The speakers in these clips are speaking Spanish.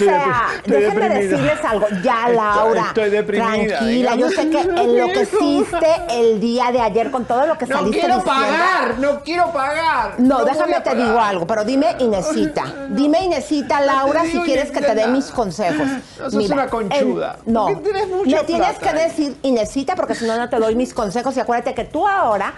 O sea, Estoy déjenme decirles algo. Ya, Laura. estoy deprimida, Tranquila, yo sé que dígame. enloqueciste el día de ayer con todo lo que No saliste quiero diciendo. pagar, no quiero pagar. No, déjame te digo algo, pero dime Inesita. Dime Inesita, Laura, si quieres que te dé mis consejos. No, sos una conchuda. en- no, tienes mucha me tienes plata, que ¿eh? decir Inesita porque si no, no te doy mis consejos. Y acuérdate que tú ahora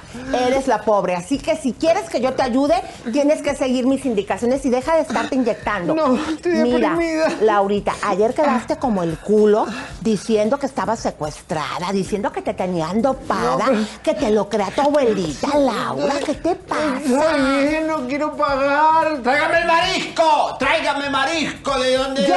eres la pobre. Así que si quieres que yo te ayude, tienes que seguir mis indicaciones y deja de estarte inyectando. No, estoy Mira, deprimida. Laurita, ayer quedaste como el culo diciendo que estabas secuestrada, diciendo que te tenían dopada, No, pero- que te lo crea tu abuelita, Laura. ¿Qué te pasa? Bien, no quiero pagar. Tráigame el marisco, tráigame marisco de donde Yo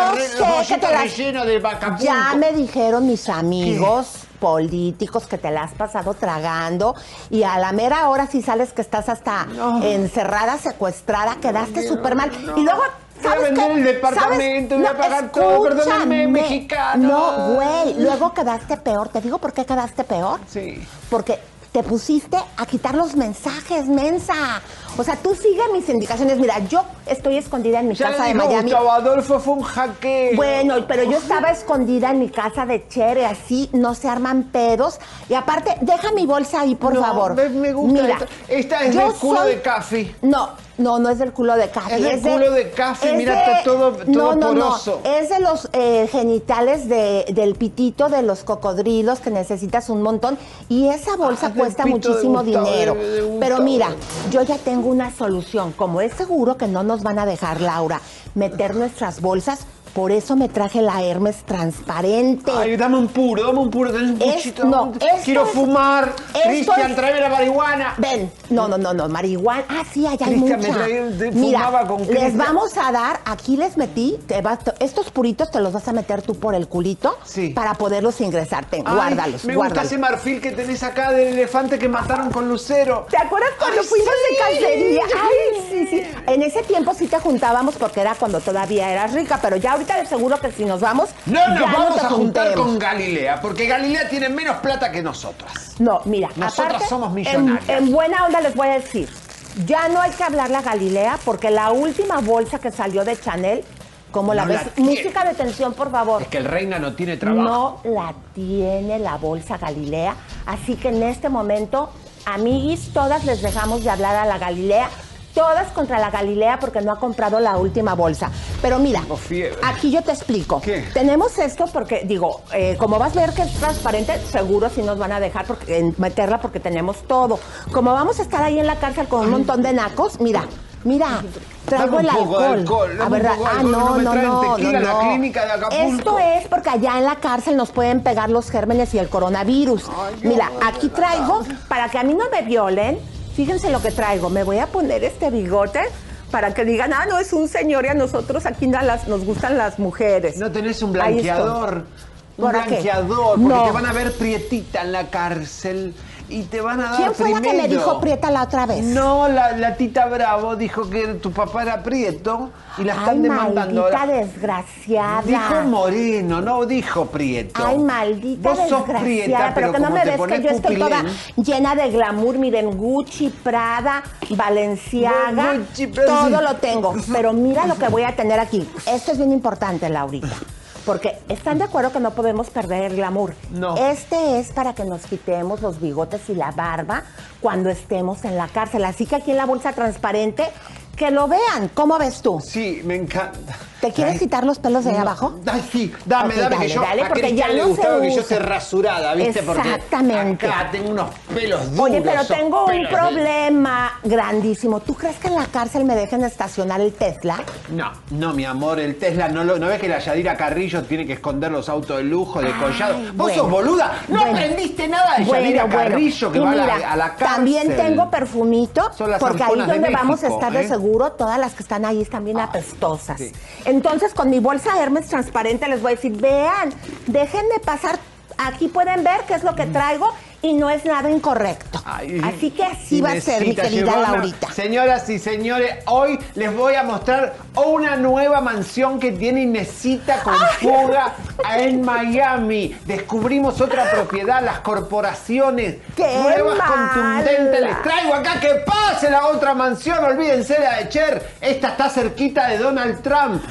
sé que te las- de. Ya me dijeron mis amigos políticos que te la has pasado tragando y a la mera hora si sales que estás hasta No. encerrada, secuestrada, quedaste súper mal. no. Y luego, Voy a ¿sabes vender el departamento, voy a pagar todo, perdóname, mexicano. No, güey, luego quedaste peor. ¿Te digo por qué quedaste peor? Sí. Porque te pusiste a quitar los mensajes, mensa. O sea, tú sigue mis indicaciones. Mira, yo estoy escondida en mi Ya casa le de Miami. Gustavo Adolfo fue un hackeo. Bueno, pero yo estaba escondida en mi casa de Chere, así no se arman pedos. Y aparte, deja mi bolsa ahí, por No, favor. me- me gusta Mira, esta. Esta es del culo soy- de Café. No, no, no es del culo de Café. Es del culo de Café, es mira, de- está todo- todo no, no, poroso. No, es de los eh, genitales de- del pitito de los cocodrilos que necesitas un montón. Y esa bolsa Ah, cuesta muchísimo dinero. Pero mira, yo ya tengo una solución. Como es seguro que no nos van a dejar, Laura, meter nuestras bolsas, por eso me traje la Hermes transparente. Ay, dame un puro, dame un puro, tenés un Es- puchito. no, dame un- Quiero es- fumar. Cristian, es- tráeme la marihuana. Ven, no, no, no, no, marihuana. Ah, sí, allá hay Cristian, me mucha. traía- de- Mira, fumaba con les vamos a dar, aquí les metí, te vas- estos puritos te los vas a meter tú por el culito Sí. para poderlos ingresar. Ten, Ay, guárdalos, Me guárdalos. gusta ese marfil que tenés acá del elefante que mataron con Lucero. ¿Te acuerdas cuando Ay, fuimos sí. de cacería? Ay, sí, sí. En ese tiempo sí te juntábamos porque era cuando todavía eras rica, pero ya ahorita de seguro que si nos vamos, No nos vamos a juntar juntemos. con Galilea, porque Galilea tiene menos plata que nosotras. No, mira, Nosotras aparte, somos millonarias. En, buena onda les voy a decir, ya no hay que hablarle a Galilea porque la última bolsa que salió de Chanel, ¿cómo la No ves? la. Música de tensión, por favor. Es que el reina no tiene trabajo. No la tiene la bolsa Galilea, así que en este momento, amiguis, todas les dejamos de hablar a la Galilea. Todas contra la Galilea porque no ha comprado la última bolsa. Pero mira, aquí yo te explico. ¿Qué? Tenemos esto porque, digo, eh, como vas a ver que es transparente, seguro sí nos van a dejar porque, meterla porque tenemos todo. Como vamos a estar ahí en la cárcel con un montón de nacos, mira, mira, traigo el alcohol. alcohol, A ver, ah, no, no no, no, la clínica de Acapulco. Esto es porque allá en la cárcel nos pueden pegar los gérmenes y el coronavirus. Ay, Mira, aquí traigo, para que a mí no me violen, fíjense lo que traigo. Me voy a poner este bigote para que digan, ah, no, es un señor y a nosotros aquí no las, nos gustan las mujeres. No tenés un blanqueador. Un blanqueador, porque No. te van a ver prietita en la cárcel y te van a dar ¿Quién fue la que me dijo prieta la otra vez? No, la, la tita Bravo dijo que tu papá era prieto y la están Ay, demandando maldita ahora. desgraciada. Dijo moreno, no dijo prieto. Ay, maldita Vos sos desgraciada, prieta, pero, que no me te ves que yo estoy toda llena de glamour, miren, Gucci, Prada, Balenciaga, Gucci, todo lo tengo. Pero mira lo que voy a tener aquí. Esto es bien importante, Laurita. Porque están de acuerdo que no podemos perder el glamour. No. Este es para que nos quitemos los bigotes y la barba cuando estemos en la cárcel. Así que aquí en la bolsa transparente, que lo vean. ¿Cómo ves tú? Sí, me encanta. ¿Te quieres Ay, quitar los pelos de ahí no, abajo? Ay, sí, dame, dame, dale, que yo dale, porque ya le no se gustaba que yo esté rasurada, ¿viste? Exactamente. Porque acá tengo unos pelos duros. Oye, pero tengo un de- problema grandísimo. ¿Tú crees que en la cárcel me dejen estacionar el Tesla? No, no, mi amor, el Tesla, no, lo, ¿no ves que la Yadira Carrillo tiene que esconder los autos de lujo, de collado? ¿Vos bueno. sos boluda? ¿No Bueno. aprendiste nada de Bueno, Yadira bueno. Carrillo que va a la, a la cárcel? También tengo perfumito, Son las porque ahí de donde vamos a estar de ¿eh? seguro, todas las que están ahí están bien apestosas. sí. Entonces, con mi bolsa Hermes transparente les voy a decir, vean, déjenme pasar, aquí pueden ver qué es lo que traigo y no es nada incorrecto. Ay, Así que así va a ser, mi querida Laurita. Señoras y señores, hoy les voy a mostrar una nueva mansión que tiene Inesita con fuga en Miami. Descubrimos otra propiedad, las corporaciones. ¡Qué Nuevas mala! contundentes. Les traigo acá que pase la otra mansión. Olvídense la de Cher. Esta está cerquita de Donald Trump.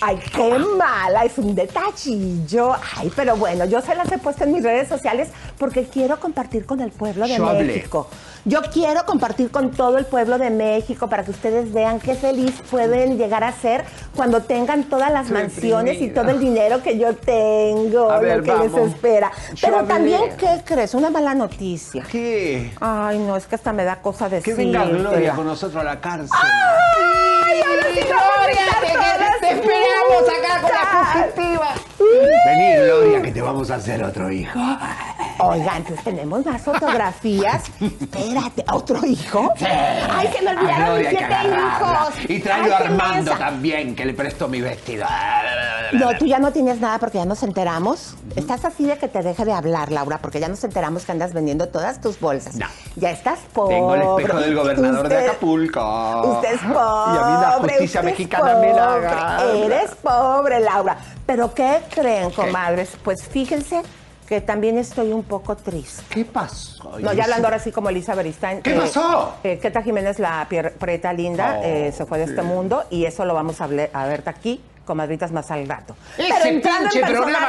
Ay, qué mala, es un detallillo. Ay, pero bueno, yo se las he puesto en mis redes sociales porque quiero compartir con el pueblo de. México. Yo quiero compartir con todo el pueblo de México para que ustedes vean qué feliz pueden llegar a ser cuando tengan todas las Estoy mansiones y todo el dinero que yo tengo, A ver, lo que les espera. Pero también, ¿qué crees? Una mala noticia. ¿Qué? Ay, no, es que hasta me da cosa ¿Qué decir. venga Gloria con nosotros a la cárcel? ¡Ay, ahora sí nos vamos a estar te, te esperamos acá con la positiva. Vení, Gloria, que te vamos a hacer otro hijo. Oigan, pues tenemos más fotografías. Espérate, ¿otro hijo? Ay, se me olvidaron mis siete hijos. Y traigo a Armando también, que le presto mi vestido. No, tú ya no tienes nada porque ya nos enteramos. Estás así de que te deje de hablar, Laura, porque ya nos enteramos que andas vendiendo todas tus bolsas. No. Ya estás pobre. Tengo el espejo del gobernador de Usted- Acapulco. Usted es pobre. Y a mí la justicia mexicana me la pobre. agarra. Eres pobre, Laura. ¿Pero qué creen, comadres? Pues fíjense que también estoy un poco triste. ¿Qué pasó? No, ya hablando ahora sí como Elisa Beristain. ¿Qué pasó? Eh, Keta Jiménez, la preta linda, Oh, eh, se fue de este mundo y eso lo vamos a, hable- a ver aquí, comadritas, más al rato. Ese Pero entrando en pinche programa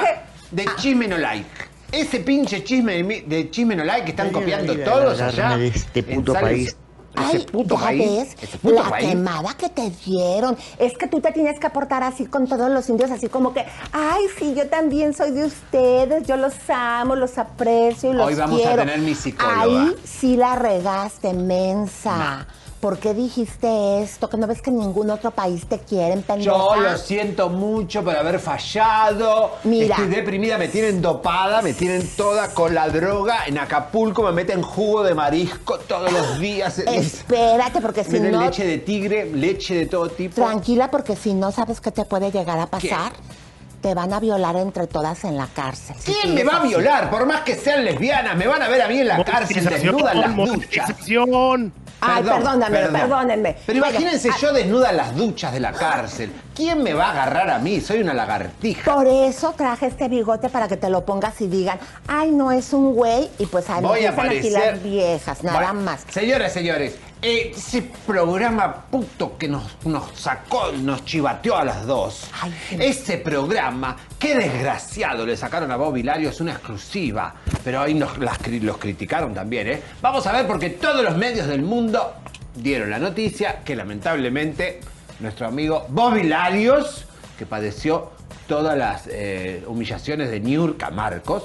de Ah, Chisme No Like. Ese pinche chisme de, mi- de Chisme No Like que están copiando todos allá. de este puto Sales- país. Ese Ay, puto ya país. ves, Ese puto la país. quemada que te dieron. Es que tú te tienes que aportar así con todos los indios, así como que, ay, sí, yo también soy de ustedes, yo los amo, los aprecio y los Hoy vamos a quiero. tener mi psicóloga. Ahí sí la regaste, mensa. ¿Por qué dijiste esto? Que no ves que en ningún otro país te quieren, pendeja. Yo lo siento mucho por haber fallado. Mira. Estoy deprimida, me tienen dopada, me tienen toda con la droga. En Acapulco me meten jugo de marisco todos los días. Espérate, porque si Me no... leche de tigre, leche de todo tipo. Tranquila, porque si no sabes qué te puede llegar a pasar, te van a violar entre todas en la cárcel. ¿Quién me va a violar? Por más que sean lesbianas, me van a ver a mí en la cárcel desnuda en las duchas. Ay, Perdón, perdóname, perdón. perdónenme. Pero imagínense ah, yo desnuda en las duchas de la cárcel. ¿Quién me va a agarrar a mí? Soy una lagartija. Por eso traje este bigote para que te lo pongas y digan, ay, no es un güey, y pues ahí a empiezan aquí aparecer. las viejas, nada Bueno, más. Señores, señores, ese programa puto que nos, nos sacó, nos chivateó a las dos. Ay, ese programa, qué desgraciado, le sacaron a Bob Hilario, es una exclusiva. Pero ahí nos, las los criticaron también, ¿eh? Vamos a ver porque todos los medios del mundo dieron la noticia que lamentablemente nuestro amigo Bob Hilarios, que padeció todas las eh, humillaciones de Niurka Marcos,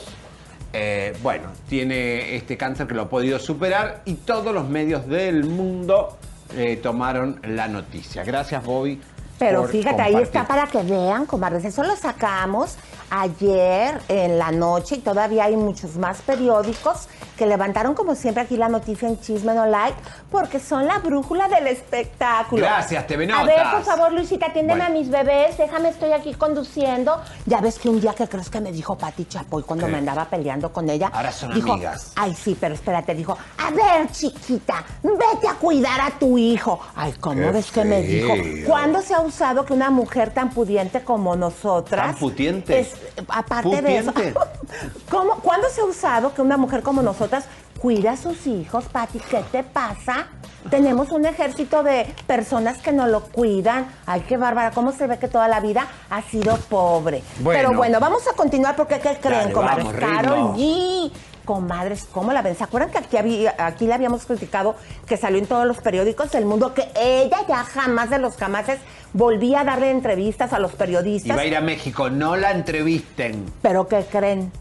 eh, bueno, tiene este cáncer que lo ha podido superar y todos los medios del mundo eh, tomaron la noticia. Gracias, Bobby. Pero fíjate, ahí está para que vean, comadres. Eso lo sacamos ayer en la noche y todavía hay muchos más periódicos que levantaron, como siempre, aquí la noticia en Chisme No Like, porque son la brújula del espectáculo. Gracias, TV A ver, por Notas. favor, Luisita, atiéndeme Bueno. a mis bebés. Déjame, estoy aquí conduciendo. Ya ves que un día que crees que me dijo Pati Chapoy cuando ¿Qué? me andaba peleando con ella. Ahora son dijo, amigas. Ay, sí, pero espérate, dijo, a ver, chiquita, vete a cuidar a tu hijo. Ay, ¿cómo Qué ves que me dijo? ¿Cuándo se ha usado que una mujer tan pudiente como nosotras... ¿Tan putiente? Es, aparte de eso... ¿Putiente? ¿Cómo, ¿Cuándo se ha usado que una mujer como nosotras cuida a sus hijos, Pati, ¿qué te pasa? Tenemos un ejército de personas que no lo cuidan. Ay, qué bárbara, cómo se ve que toda la vida ha sido pobre. Bueno. Pero bueno, vamos a continuar porque ¿qué creen, comadres? Carol. G. Comadres, ¿cómo la ven? ¿Se acuerdan que aquí, había, aquí le habíamos criticado que salió en todos los periódicos del mundo que ella ya jamás de los jamases volvía a darle entrevistas a los periodistas? va a ir a México, no la entrevisten. ¿Pero qué creen?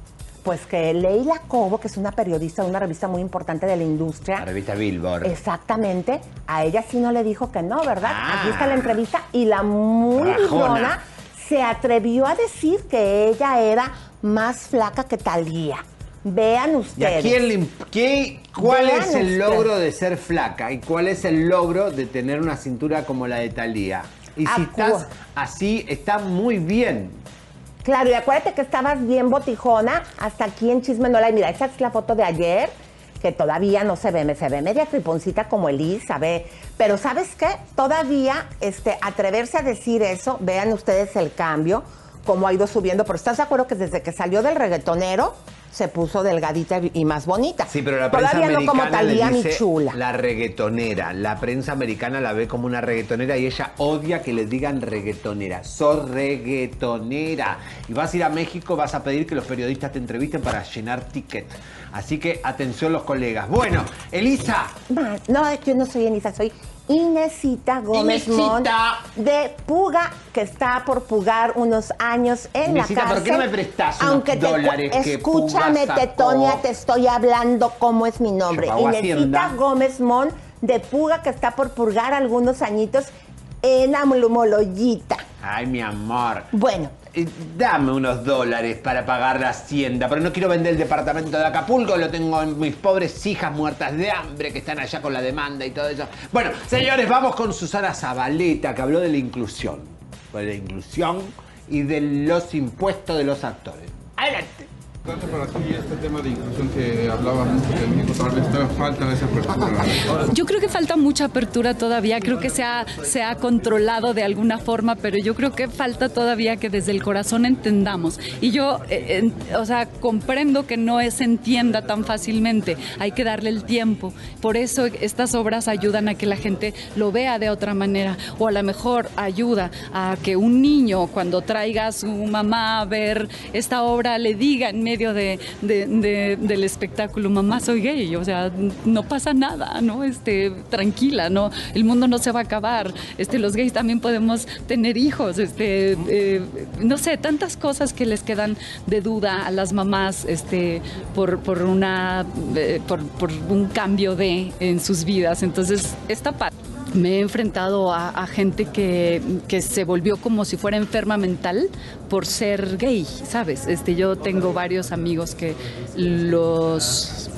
Pues que Leila Cobo, que es una periodista de una revista muy importante de la industria, La revista Billboard. Exactamente. A ella sí no le dijo que no, ¿verdad? Ah. Aquí está la entrevista y la muy se atrevió a decir que ella era más flaca que Talía. Vean ¿Y a ustedes. quién le qué- ¿Cuál Vean es el ustedes. logro de ser flaca? ¿Y cuál es el logro de tener una cintura como la de Thalía? Y si Acu- estás así, está muy bien. Claro, y acuérdate que estabas bien botijona hasta aquí en Chisme No La- Mira, esa es la foto de ayer, que todavía no se ve, me se ve media triponcita como Elisa, ve. Pero ¿sabes qué? Todavía este, atreverse a decir eso, vean ustedes el cambio, cómo ha ido subiendo. Pero ¿estás de acuerdo que desde que salió del reggaetonero se puso delgadita y más bonita? Sí, pero la prensa Todavía no como americana le Talía dice chula. la reggaetonera. La prensa americana la ve como una reggaetonera y ella odia que le digan reggaetonera. Sos reggaetonera. Y vas a ir a México, vas a pedir que los periodistas te entrevisten para llenar ticket. Así que atención los colegas. Bueno, Elisa, No, yo no soy Enisa, soy Inesita Gómez Inesita. De Puga, que está por pugar unos años en Inesita, la ¿por cárcel. qué no me prestas unos Aunque te dólares que escúchame, Puga sacó? Tetonia, te estoy hablando cómo es mi nombre. Inesita Hacienda. Gómez Mont de Puga, que está por purgar algunos añitos en Amulumoloyita. ay mi amor. Bueno, Dame unos dólares para pagar la hacienda, pero no quiero vender el departamento de Acapulco, lo tengo en mis pobres hijas muertas de hambre que están allá con la demanda y todo eso. Bueno, señores, vamos con Susana Zabaleta, que habló de la inclusión. De la inclusión y de los impuestos de los actores. Adelante. Importante para ti este tema de inclusión que hablaba mucho que en México tal vez todavía falta esa apertura. Yo creo que falta mucha apertura todavía, creo que se ha, se ha controlado de alguna forma, pero yo creo que falta todavía que desde el corazón entendamos. Y yo, eh, o sea, comprendo que no se entienda tan fácilmente, hay que darle el tiempo. Por eso estas obras ayudan a que la gente lo vea de otra manera, o a lo mejor ayuda a que un niño cuando traiga a su mamá a ver esta obra le diga medio de, de- de- del espectáculo, mamá soy gay, o sea, no pasa nada, ¿no? Este, tranquila, ¿no? El mundo no se va a acabar, este, los gays también podemos tener hijos, este, eh, no sé, tantas cosas que les quedan de duda a las mamás, este, por, por una, eh, por, por un cambio de en sus vidas, entonces, esta parte. Me he enfrentado a, a gente que, que se volvió como si fuera enferma mental por ser gay, ¿sabes? Este, yo tengo varios amigos que los,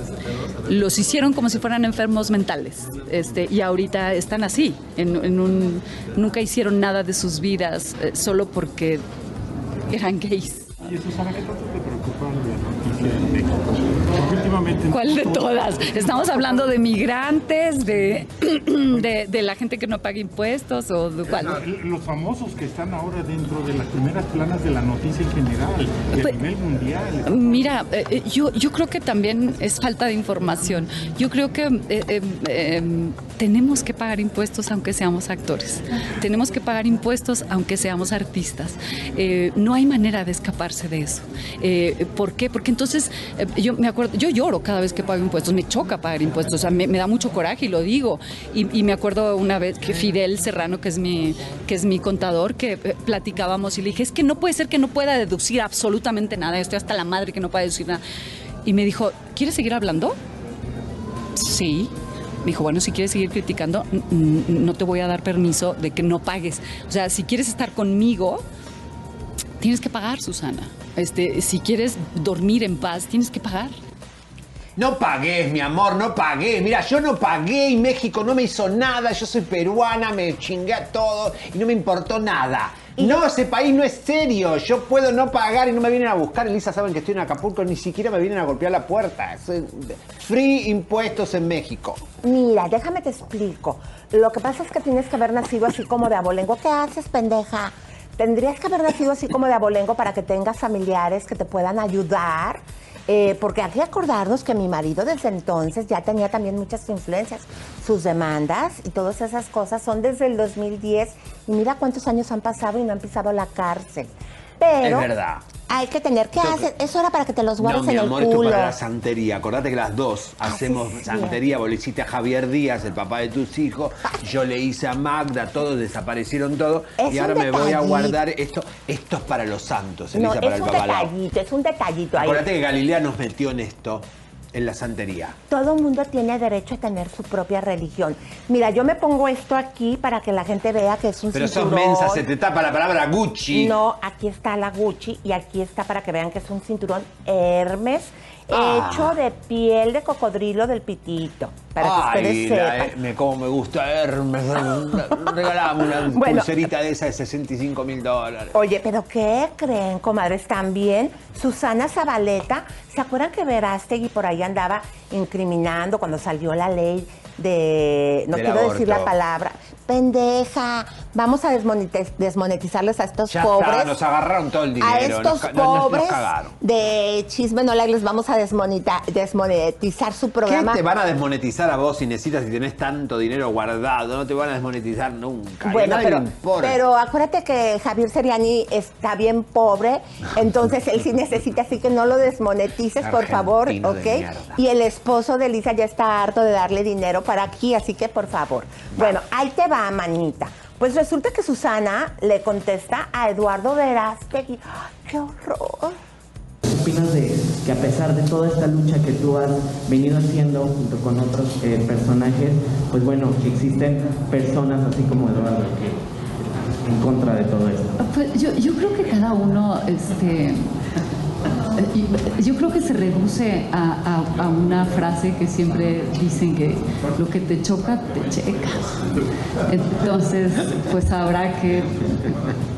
los hicieron como si fueran enfermos mentales este, y ahorita están así, en, en un, nunca hicieron nada de sus vidas eh, solo porque eran gays. Y Susana, ¿qué tanto te preocupa la noticia en México? Últimamente... ¿Cuál de todas? Estamos hablando de migrantes, de, de, de la gente que no paga impuestos o de cuál. Los famosos que están ahora dentro de las primeras planas de la noticia en general, y a Pues- nivel mundial. Mira, eh, eh, yo, yo creo que también es falta de información. Yo creo que eh, tenemos que pagar impuestos aunque seamos actores. Tenemos que pagar impuestos aunque seamos artistas. No hay manera de escaparse de eso. ¿Por qué? Porque entonces yo me acuerdo, yo lloro cada vez que pago impuestos, me choca pagar impuestos, o sea, me, da mucho coraje y lo digo. Y, y me acuerdo una vez que Fidel Serrano, que es mi, que es mi contador, que eh, platicábamos y le dije, es que no puede ser que no pueda deducir absolutamente nada, estoy hasta la madre que no pueda deducir nada. Y me dijo, ¿quieres seguir hablando? Sí. Me dijo, bueno, si quieres seguir criticando, no te voy a dar permiso de que no pagues. O sea, si quieres estar conmigo, tienes que pagar, Susana. Este, si quieres dormir en paz, tienes que pagar. No pagué, mi amor, no pagué. Mira, yo no pagué y México no me hizo nada. Yo soy peruana, me chingué a todo y no me importó nada. No, ese país no es serio. Yo puedo no pagar y no me vienen a buscar. Elisa, saben que estoy en Acapulco, ni siquiera me vienen a golpear la puerta. Soy- Free impuestos en México. Mira, déjame te explico. Lo que pasa es que tienes que haber nacido así como de abolengo. ¿Qué haces, pendeja? Tendrías que haber nacido así como de abolengo para que tengas familiares que te puedan ayudar Eh, porque hay que acordarnos que mi marido desde entonces ya tenía también muchas influencias. Sus demandas y todas esas cosas son desde el 2010 y mira cuántos años han pasado y no han pisado la cárcel. Pero Es verdad. hay que tener que hacer. Eso era para que te los guardes No, mi en el amor, esto culo. para la santería. Acordate que las dos hacemos sí, sí. santería. Vos le hiciste a Javier Díaz, el papá de tus hijos. Yo le hice a Magda, todos desaparecieron todos. Es y ahora me voy a guardar esto. Esto es para los santos, No, Elisa, para es el un detallito, es un detallito ahí. Acordate que Galilea nos metió en esto, en la santería. Todo mundo tiene derecho a tener su propia religión. Mira, yo me pongo esto aquí para que la gente vea que es un Pero sos cinturón. mensa, se te tapa la palabra Gucci. No, aquí está la Gucci y aquí está para que vean que es un cinturón Hermes Ah. hecho de piel de cocodrilo del pitito. Para que ustedes la- sepan. eh, me, como me gusta Hermes. Regalame una Bueno. pulserita de esa de 65 mil dólares. Oye, pero ¿qué creen, comadres? También Susana Zabaleta, ¿se acuerdan que Verástegui por ahí andaba incriminando cuando salió la ley de, no Del quiero decir la palabra, pendeja, vamos a desmonetiz- desmonetizarles a estos Ya pobres. está, nos agarraron todo el dinero. A estos nos, ca- nos- nos- nos pobres de chisme no les vamos a desmonetizar su ¿Qué programa. te van a desmonetizar a vos si necesitas, si tenés tanto dinero guardado? No te van a desmonetizar nunca. Bueno, pero, acuérdate que Javier Seriani está bien pobre, entonces él sí necesita, así que no lo desmonetices, por favor, ¿ok? Y el esposo de Lisa ya está harto de darle dinero para aquí, así que por favor. Bueno, ahí te va, manita. Pues resulta que Susana le contesta a Eduardo Verástegui. ¡Ay, ¡Qué horror! ¿Qué opinas de que a pesar de toda esta lucha que tú has venido haciendo junto con otros eh, personajes, pues bueno, que existen personas así como Eduardo que están en contra de todo esto? Pues yo, yo creo que cada uno, este, yo creo que se reduce a, a- una frase que siempre dicen que lo que te choca, te checa. Entonces, pues habrá que,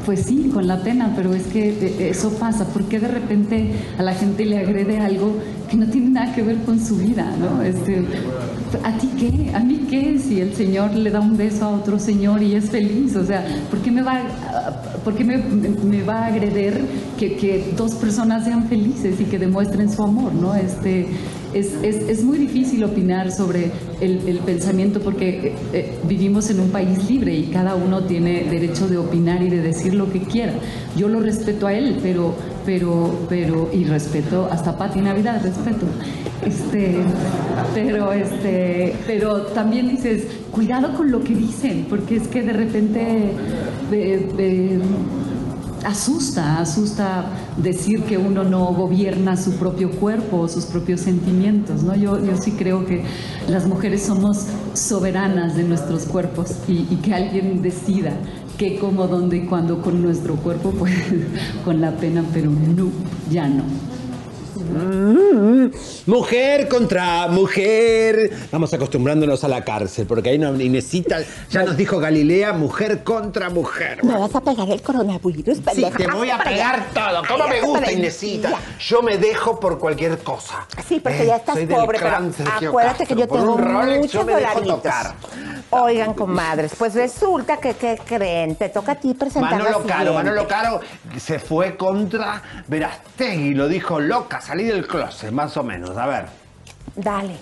pues sí, con la pena, pero es que eh, eso pasa. ¿Por qué de repente a la gente le agrede algo no tiene nada que ver con su vida, ¿no? Este, ¿A ti qué? ¿A mí qué? Si el Señor le da un beso a otro señor y es feliz, o sea, ¿por qué me va, por qué me, me va a agreder que, que dos personas sean felices y que demuestren su amor, ¿no? Este, es, es, es muy difícil opinar sobre el, el pensamiento porque eh, eh, vivimos en un país libre y cada uno tiene derecho de opinar y de decir lo que quiera. Yo lo respeto a él, pero, pero, pero, y respeto hasta Pati Navidad, respeto. Este, pero, este, pero también dices, cuidado con lo que dicen, porque es que de repente asusta, asusta decir que uno no gobierna su propio cuerpo o sus propios sentimientos, ¿no? Yo, yo sí creo que las mujeres somos soberanas de nuestros cuerpos y, y que alguien decida qué, cómo, dónde y cuándo con nuestro cuerpo, pues con la pena, pero no, ya no. Mm, Mujer contra mujer. Vamos acostumbrándonos a la cárcel, porque ahí no necesita. Ya nos dijo Galilea, mujer contra mujer. Me vas a pegar el coronavirus, Sí, te voy a pegar todo. ¿Cómo me gusta. Inesita? Yo me dejo por cualquier cosa. Sí, porque Eh, ya estás soy del pobre, pero Sergio acuérdate Castro. que yo Por tengo un Rolex muchos yo me dejo dolaritos. tocar. Oigan, comadres, pues resulta que, ¿qué creen? Te toca a ti presentar Manolo la Caro. Manolo Caro se fue contra Verastegui, lo dijo loca, salí del closet, más o menos. A ver. Dale.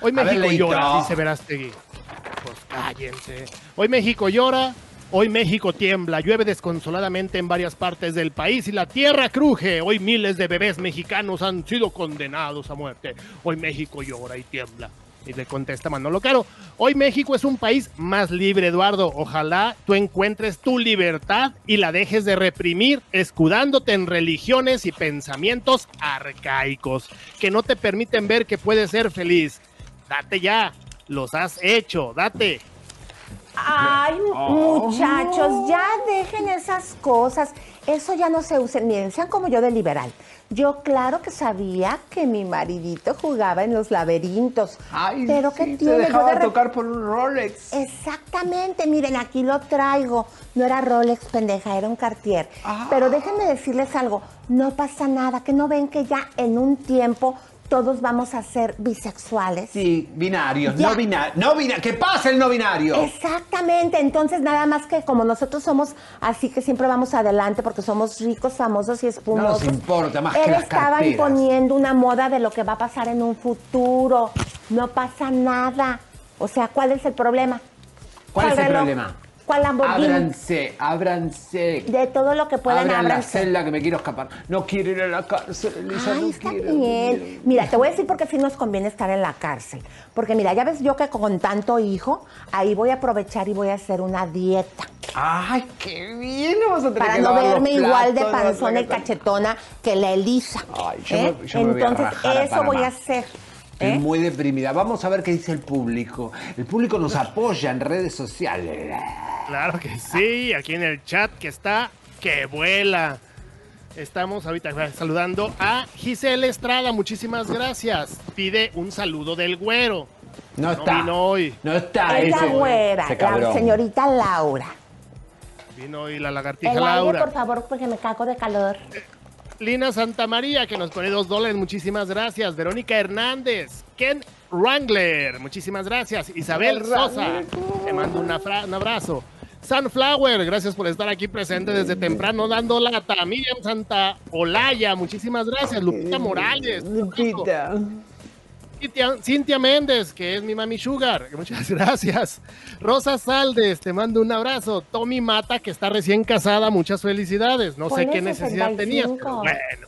Hoy ver, México llora, dice Verástegui. Pues cállense. Hoy México llora, hoy México tiembla, llueve desconsoladamente en varias partes del país y la tierra cruje. Hoy miles de bebés mexicanos han sido condenados a muerte. Hoy México llora y tiembla. Y le contesta Manolo Caro, hoy México es un país más libre, Eduardo. Ojalá tú encuentres tu libertad y la dejes de reprimir, escudándote en religiones y pensamientos arcaicos que no te permiten ver que puedes ser feliz. Date ya, los has hecho, date. Ay, muchachos, ya dejen esas cosas. Eso ya no se usa. Miren, sean como yo de liberal. Yo claro que sabía que mi maridito jugaba en los laberintos. pero ¿qué tiene? Te dejaba de tocar por un Rolex. Exactamente, miren, aquí lo traigo. No era Rolex, pendeja, era un Cartier. Pero déjenme decirles algo, no pasa nada, que no ven que ya en un tiempo todos vamos a ser bisexuales. Sí, binarios, Ya. no binarios. No bina- ¿Qué pasa el no binario? Exactamente, entonces nada más que como nosotros somos así que siempre vamos adelante porque somos ricos, famosos y espumosos. No nos importa más que Él las estaba carteras. imponiendo una moda de lo que va a pasar en un futuro. No pasa nada. O sea, ¿cuál es el problema? ¿Cuál es el reloj? problema? ¿Cuál Lamborghini? Ábranse, ábranse. De todo lo que puedan Abran la ábranse. celda que me quiero escapar. No quiero ir a la cárcel, Elisa, Ay, no está quiero. bien. Mira, te voy a decir por qué sí nos conviene estar en la cárcel. Porque mira, ya ves yo que con tanto hijo, ahí voy a aprovechar y voy a hacer una dieta. Ay, qué bien. Vamos a tener Para que no verme igual de no panzona y cachetona que la Elisa. Ay, yo ¿eh? me- yo me voy a Entonces, rajar eso voy a hacer. Estoy ¿eh? muy deprimida. Vamos a ver qué dice el público. El público nos apoya en redes sociales. Claro que sí, aquí en el chat que está, que vuela. Estamos ahorita saludando a Giselle Estrada, muchísimas gracias. Pide un saludo del güero. No está. vino hoy. No está Es la ese- güera, ese la cabrón. señorita Laura. Vino hoy la lagartija El aire, Laura. por favor, porque me cago de calor. Lina Santa María, que nos pone dos dólares, muchísimas gracias. Verónica Hernández, Ken Wrangler, muchísimas gracias. Isabel Sosa, te mando un abrazo. Sunflower, gracias por estar aquí presente desde temprano dando lata. Miriam Santa Olaya, muchísimas gracias. Lupita Morales. Lupita. Cintia, Cintia Méndez, que es mi mami Sugar, muchas gracias. Rosa Saldes, te mando un abrazo. Tommy Mata, que está recién casada, muchas felicidades. No sé qué necesidad tenía, 65. pero bueno.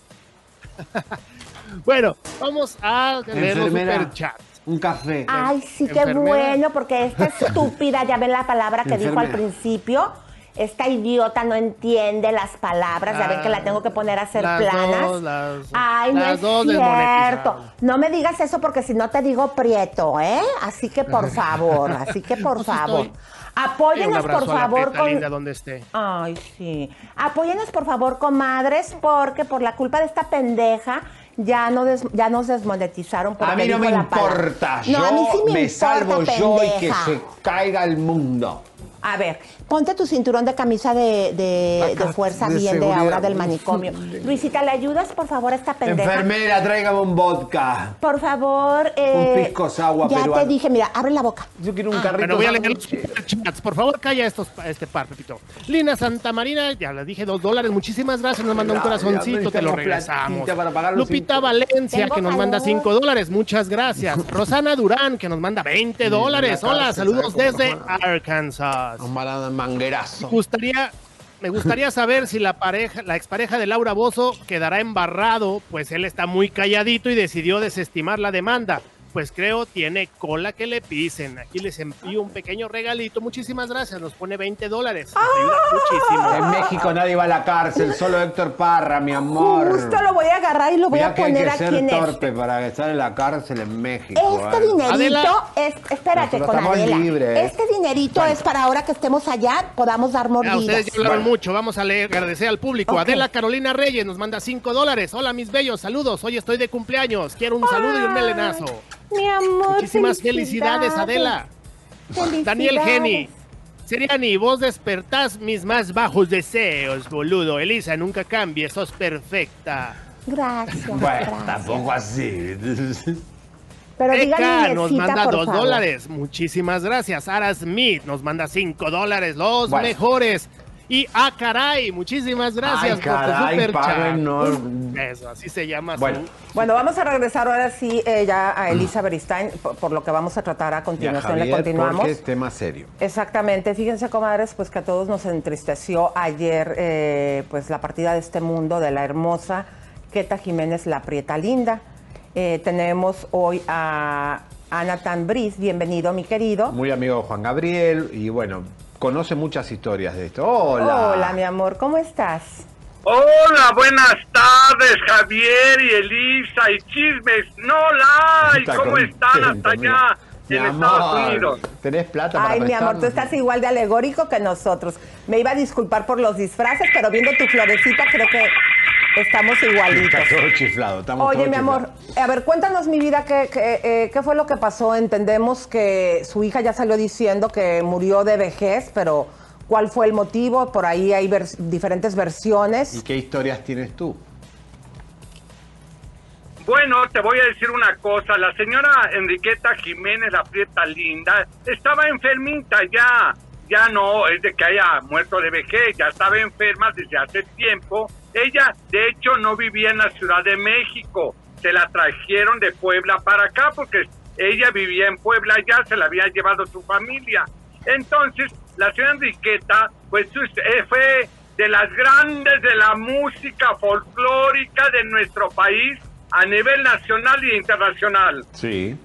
bueno, vamos a leer los superchats. Un café. Ay, sí, qué Enfermera. bueno, porque esta estúpida, ya ven la palabra que dijo al principio. Esta idiota no entiende las palabras, ya ven que la tengo que poner a hacer Las planas. dos, las- Ay, no las es dos cierto. desmonetizadas. No me digas eso porque si no te digo prieto, ¿eh? Así que por favor, así que por No, sí favor. estoy. Apóyenos por a la favor con linda donde esté. Ay, sí. Apóyenos, por favor, comadres, porque por la culpa de esta pendeja ya, no des- ya nos desmonetizaron. porque A mí no me palabra. importa. No, yo a mí sí me, me importa, salvo yo y que se caiga el mundo. A ver, ponte tu cinturón de camisa de, de- Acá, de fuerza de bien de ahora del manicomio. Luisita, ¿le ayudas, por favor, a esta pendeja? Enfermera, tráigame un vodka. Por favor, eh, Un pisco sour Ya peruano. te dije, mira, abre la boca. Yo quiero un carrito. Bueno, voy a leer los superchats. Por favor, calla estos, este par, Pepito. Lina Santa Marina, ya le dije dos dólares. Muchísimas gracias. Nos manda un corazoncito, te lo regresamos. platita para pagar los Lupita. Valencia, Tengo que nos manda cinco dólares. Muchas gracias. Rosana Durán, que nos manda 20 dólares. la Hola, saludos ¿sabes cómo desde Arkansas. De manguerazo. Me gustaría, me gustaría saber si la pareja, la expareja de Laura Bozo quedará embarrado, pues él está muy calladito y decidió desestimar la demanda. Pues creo tiene cola que le pisen. Aquí les envío un pequeño regalito. Muchísimas gracias. Nos pone 20 dólares. Ayuda muchísimo. En México nadie va a la cárcel, solo Héctor Parra, mi amor. Justo lo voy a agarrar y lo voy a que hay poner que aquí en este. torpe para estar en la cárcel en México. Este ¿eh? dinerito Adela. es, espérate Nosotros con estamos Adela. libres. Este dinerito es para ahora que estemos allá, podamos dar Ya, mordidas. ustedes ya hablaron mucho. Vamos a leer, agradecer al público. Ok. Adela Carolina Reyes nos manda 5 dólares. Hola, mis bellos. Saludos. Hoy estoy de cumpleaños. Quiero un saludo y un melenazo. Mi amor, Muchísimas felicidades, Adela. Felicidades. Daniel Geni. Seriani, vos despertás mis más bajos deseos, boludo. Elisa, nunca cambies, sos perfecta. Gracias. Bueno, gracias. tampoco así. Pero Eka nos manda por dos favor. dólares. Muchísimas gracias. Sara Smith nos manda cinco dólares. Los Bueno. mejores. Y ah, caray, muchísimas gracias Ay, por tu caray, super chat. paguen, Eso, así se llama Bueno. su. Bueno, vamos a regresar ahora sí eh, ya a Elisa Beristain, por, por lo que vamos a tratar a continuación. Le continuamos. porque es tema serio. Exactamente, fíjense comadres, pues que a todos nos entristeció ayer eh, pues la partida de este mundo de la hermosa Queta Jiménez La Prieta Linda. Eh, tenemos hoy a Anatan Briz, bienvenido mi querido. Muy amigo Juan Gabriel y bueno, conoce muchas historias de esto. Hola. Hola, mi amor, ¿cómo estás? Hola, buenas tardes, Javier y Elisa y chismes. No la Está ¿cómo están hasta mira. allá Mi en amor, Estados Unidos? ¿Tenés plata para Ay, mi amor, tú estás igual de alegórico que nosotros. Me iba a disculpar por los disfraces, pero viendo tu florecita creo que estamos igualitos. Está todo chiflado. Estamos Oye, mi amor, a ver, cuéntanos, mi vida, ¿qué, qué, eh, qué fue lo que pasó? Entendemos que su hija ya salió diciendo que murió de vejez, pero ¿cuál fue el motivo? Por ahí hay vers- diferentes versiones. ¿Y qué historias tienes tú? Bueno, te voy a decir una cosa. La señora Enriqueta Jiménez, la prieta linda, estaba enfermita ya. Ya no es de que haya muerto de vejez, ya estaba enferma desde hace tiempo. Ella, de hecho, no vivía en la Ciudad de México. Se la trajeron de Puebla para acá porque ella vivía en Puebla ya, se la había llevado su familia. Entonces, la señora Enriqueta, pues eh, fue de las grandes de la música folclórica de nuestro país a nivel nacional e internacional. Sí.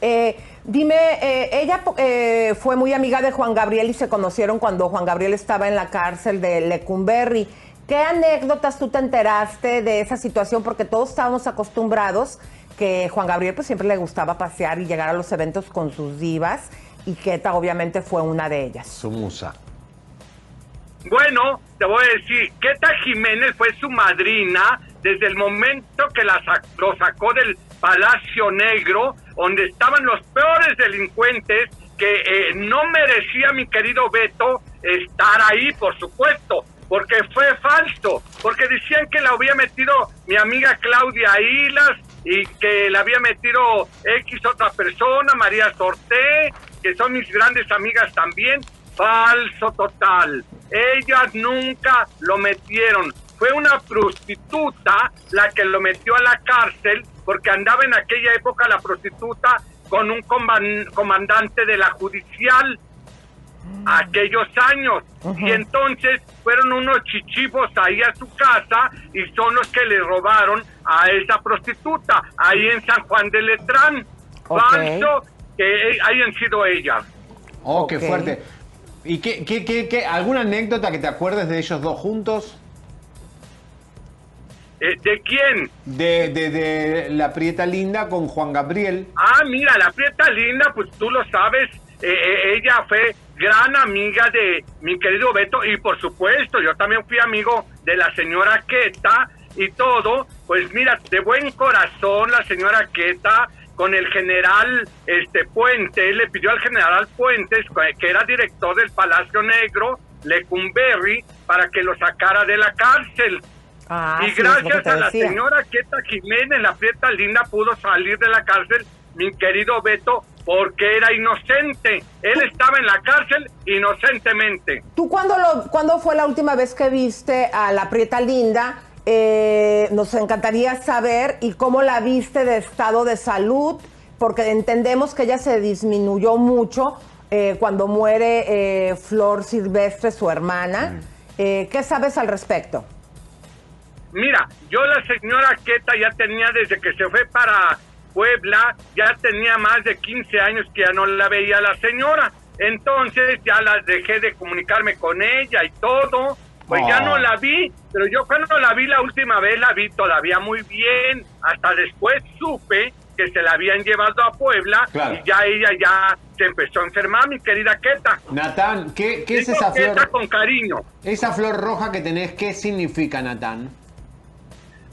Eh, dime, eh, ella eh, fue muy amiga de Juan Gabriel y se conocieron cuando Juan Gabriel estaba en la cárcel de Lecumberri. ¿Qué anécdotas tú te enteraste de esa situación? Porque todos estábamos acostumbrados que Juan Gabriel pues siempre le gustaba pasear y llegar a los eventos con sus divas y Keta obviamente fue una de ellas. Su musa. Bueno, te voy a decir, Keta Jiménez fue su madrina desde el momento que la lo sacó del Palacio Negro, donde estaban los peores delincuentes que eh, no merecía mi querido Beto estar ahí, por supuesto, porque fue falso, porque decían que la había metido mi amiga Claudia Hilas y que la había metido X otra persona, María Sorté, que son mis grandes amigas también. Falso total. Ellas nunca lo metieron. Fue una prostituta la que lo metió a la cárcel porque andaba en aquella época la prostituta con un comandante de la judicial aquellos años. Y entonces fueron unos chichivos ahí a su casa y son los que le robaron a esa prostituta ahí en San Juan de Letrán. Falso que hayan sido ellas. Oh, qué fuerte. ¿Y qué, qué, qué, qué, alguna anécdota que te acuerdes de ellos dos juntos? Eh, ¿De quién? De, de, de, la Prieta Linda con Juan Gabriel. Ah, mira, la Prieta Linda, pues tú lo sabes, eh, eh, ella fue gran amiga de mi querido Beto y por supuesto yo también fui amigo de la señora Queta y todo. Pues mira, de buen corazón la señora Queta con el general este Puente, le pidió al general Puentes, que era director del Palacio Negro, Lecumberri, para que lo sacara de la cárcel. Ah, y gracias a la señora Queta Jiménez, la fiesta linda, pudo salir de la cárcel, mi querido Beto, porque era inocente. Él estaba en la cárcel inocentemente. ¿Tú cuándo, lo, cuándo fue la última vez que viste a la Prieta Linda? Eh, nos encantaría saber y cómo la viste de estado de salud, porque entendemos que ella se disminuyó mucho eh, cuando muere eh, Flor Silvestre, su hermana. ¿Qué sabes al respecto? Mira, yo la señora Queta ya tenía desde que se fue para Puebla, ya tenía más de 15 años que ya no la veía la señora. Entonces ya la dejé de comunicarme con ella y todo. Pues ya no la vi, pero yo cuando la vi la última vez la vi todavía muy bien. Hasta después supe que se la habían llevado a Puebla y ya ella ya se empezó a enfermar, mi querida Queta. Natán, ¿qué, qué es esa flor? con cariño. Esa flor roja que tenés, ¿qué significa, Natán?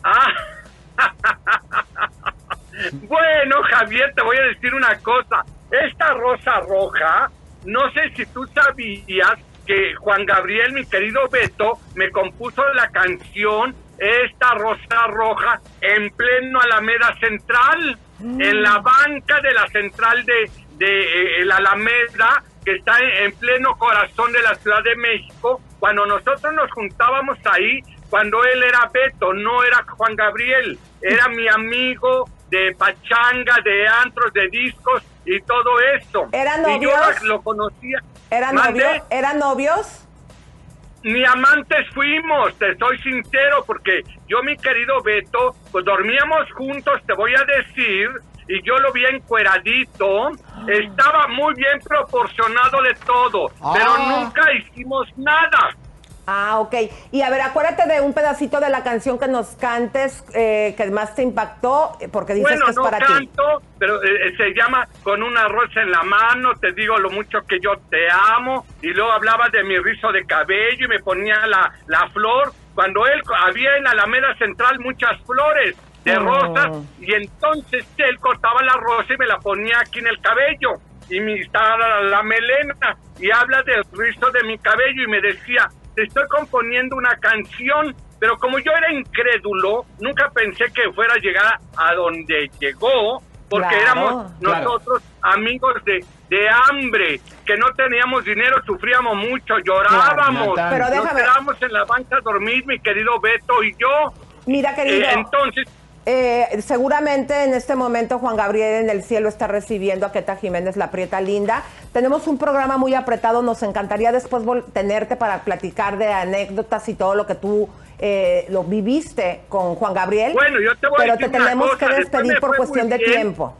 Ah, bueno, Javier, te voy a decir una cosa. Esta rosa roja, no sé si tú sabías que Juan Gabriel, mi querido Beto, me compuso la canción Esta Rosa Roja en pleno Alameda Central, en la banca de la central de, de eh, Alameda, que está en pleno corazón de la Ciudad de México. Cuando nosotros nos juntábamos ahí, cuando él era Beto, no era Juan Gabriel, era mi amigo de pachanga, de antros, de discos y todo eso. ¿Eran novios? Y yo lo conocía. ¿Eran novios? ¿Eran novios? Ni amantes fuimos, te soy sincero, porque yo, mi querido Beto, pues dormíamos juntos, te voy a decir, y yo lo vi encueradito, estaba muy bien proporcionado de todo, pero ah. nunca hicimos nada. Ah, ok. Y a ver, acuérdate de un pedacito de la canción que nos cantes eh, que más te impactó, eh, porque dices que es para canto, pero eh, se llama Con una rosa en la mano, te digo lo mucho que yo te amo, y luego hablaba de mi rizo de cabello y me ponía la, la flor, cuando él había en Alameda Central muchas flores de oh. rosas, y entonces él cortaba la rosa y me la ponía aquí en el cabello y me estaba la, melena y habla del rizo de mi cabello y me decía, te estoy componiendo una canción, pero como yo era incrédulo, nunca pensé que fuera a llegar a donde llegó, porque Claro, éramos claro. nosotros amigos de, de hambre, que no teníamos dinero, sufríamos mucho, llorábamos, Natán. Pero nos déjame- quedábamos en la banca a dormir, mi querido Beto y yo. Mira, querido. Eh, entonces, Eh, seguramente en este momento Juan Gabriel en el cielo está recibiendo a Queta Jiménez, la prieta linda. Tenemos un programa muy apretado, nos encantaría después tenerte para platicar de anécdotas y todo lo que tú eh, lo viviste con Juan Gabriel. Bueno, yo te voy a Pero decir te una tenemos cosa, que despedir por cuestión de tiempo.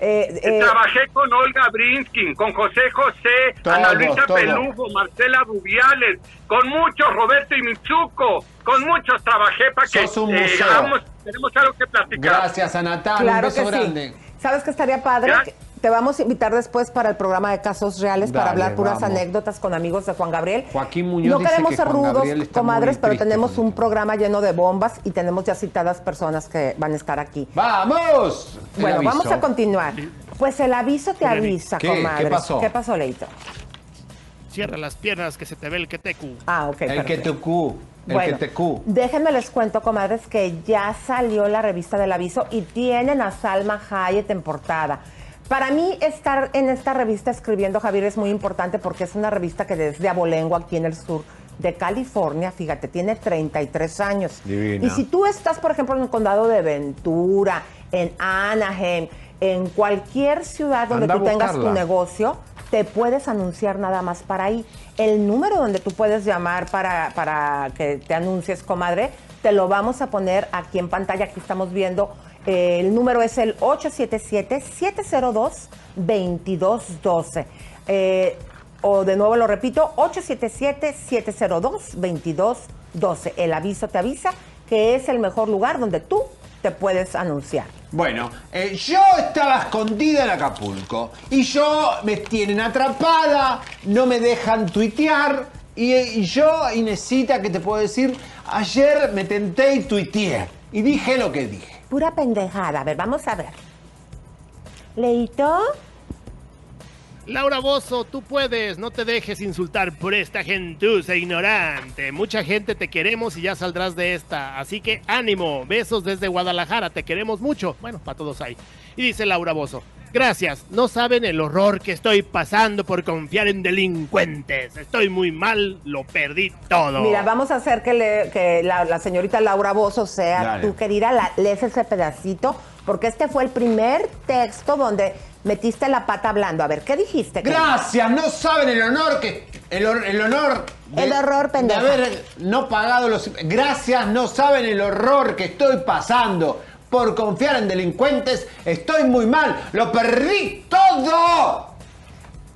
Eh, eh, Trabajé con Olga Brinskin, con José José, Todos, Ana Luisa todos. Pelufo, Marcela Rubiales, con muchos, Roberto y Mitsuko, con muchos trabajé para que eh, hagamos- tenemos algo que platicar. Gracias a Natán, claro un beso que grande. sí. ¿Sabes qué estaría padre? ¿Ya? Te vamos a invitar después para el programa de casos reales para hablar puras vamos. anécdotas con amigos de Juan Gabriel. Joaquín Muñoz No dice queremos que ser rudos, comadres, pero triste tenemos un programa lleno de bombas y tenemos ya citadas personas que van a estar aquí. ¡Vamos! Bueno, vamos a continuar. Pues el aviso te avisa, ¿Qué? comadres. ¿Qué pasó? ¿Qué pasó, Leito? Cierra las piernas que se te ve el quetecu. Ah, ok, El que perfecto. te cu. El Bueno, que te cu. déjenme les cuento, comadres, que ya salió la revista del aviso y tienen a Salma Hayek en portada. Para mí estar en esta revista escribiendo, Javier, es muy importante porque es una revista que desde Abolengo, aquí en el sur de California, fíjate, tiene 33 años. Divina. Y si tú estás, por ejemplo, en el condado de Ventura, en Anaheim, en cualquier ciudad donde Anda tú tengas tu negocio, te puedes anunciar nada más para ahí. El número donde tú puedes llamar para, para que te anuncies, comadre, te lo vamos a poner aquí en pantalla. Aquí estamos viendo. El número es el 877-702-2212. Eh, o de nuevo lo repito, 877-702-2212. El aviso te avisa que es el mejor lugar donde tú te puedes anunciar. Bueno, eh, yo estaba escondida en Acapulco y yo me tienen atrapada, no me dejan tuitear y, yo, Inesita, ¿qué te puedo decir? Ayer me tenté y tuiteé y dije lo que dije. Pura pendejada. A ver, vamos a ver. Leito. Laura Bozo, tú puedes, no te dejes insultar por esta gentuza ignorante. Mucha gente te queremos y ya saldrás de esta. Así que ánimo, besos desde Guadalajara, te queremos mucho. Bueno, para todos hay. Y dice Laura Bozo, gracias, no saben el horror que estoy pasando por confiar en delincuentes. Estoy muy mal, lo perdí todo. Mira, vamos a hacer que, le- que la, la señorita Laura Bozo sea Dale. tú, querida, la, lees ese pedacito, porque este fue el primer texto donde metiste la pata hablando. A ver, ¿qué dijiste? Gracias, no saben el honor que. El, el honor. El horror, de pendeja. haber no pagado los. Gracias, no saben el horror que estoy pasando. Por confiar en delincuentes, estoy muy mal. ¡Lo perdí todo!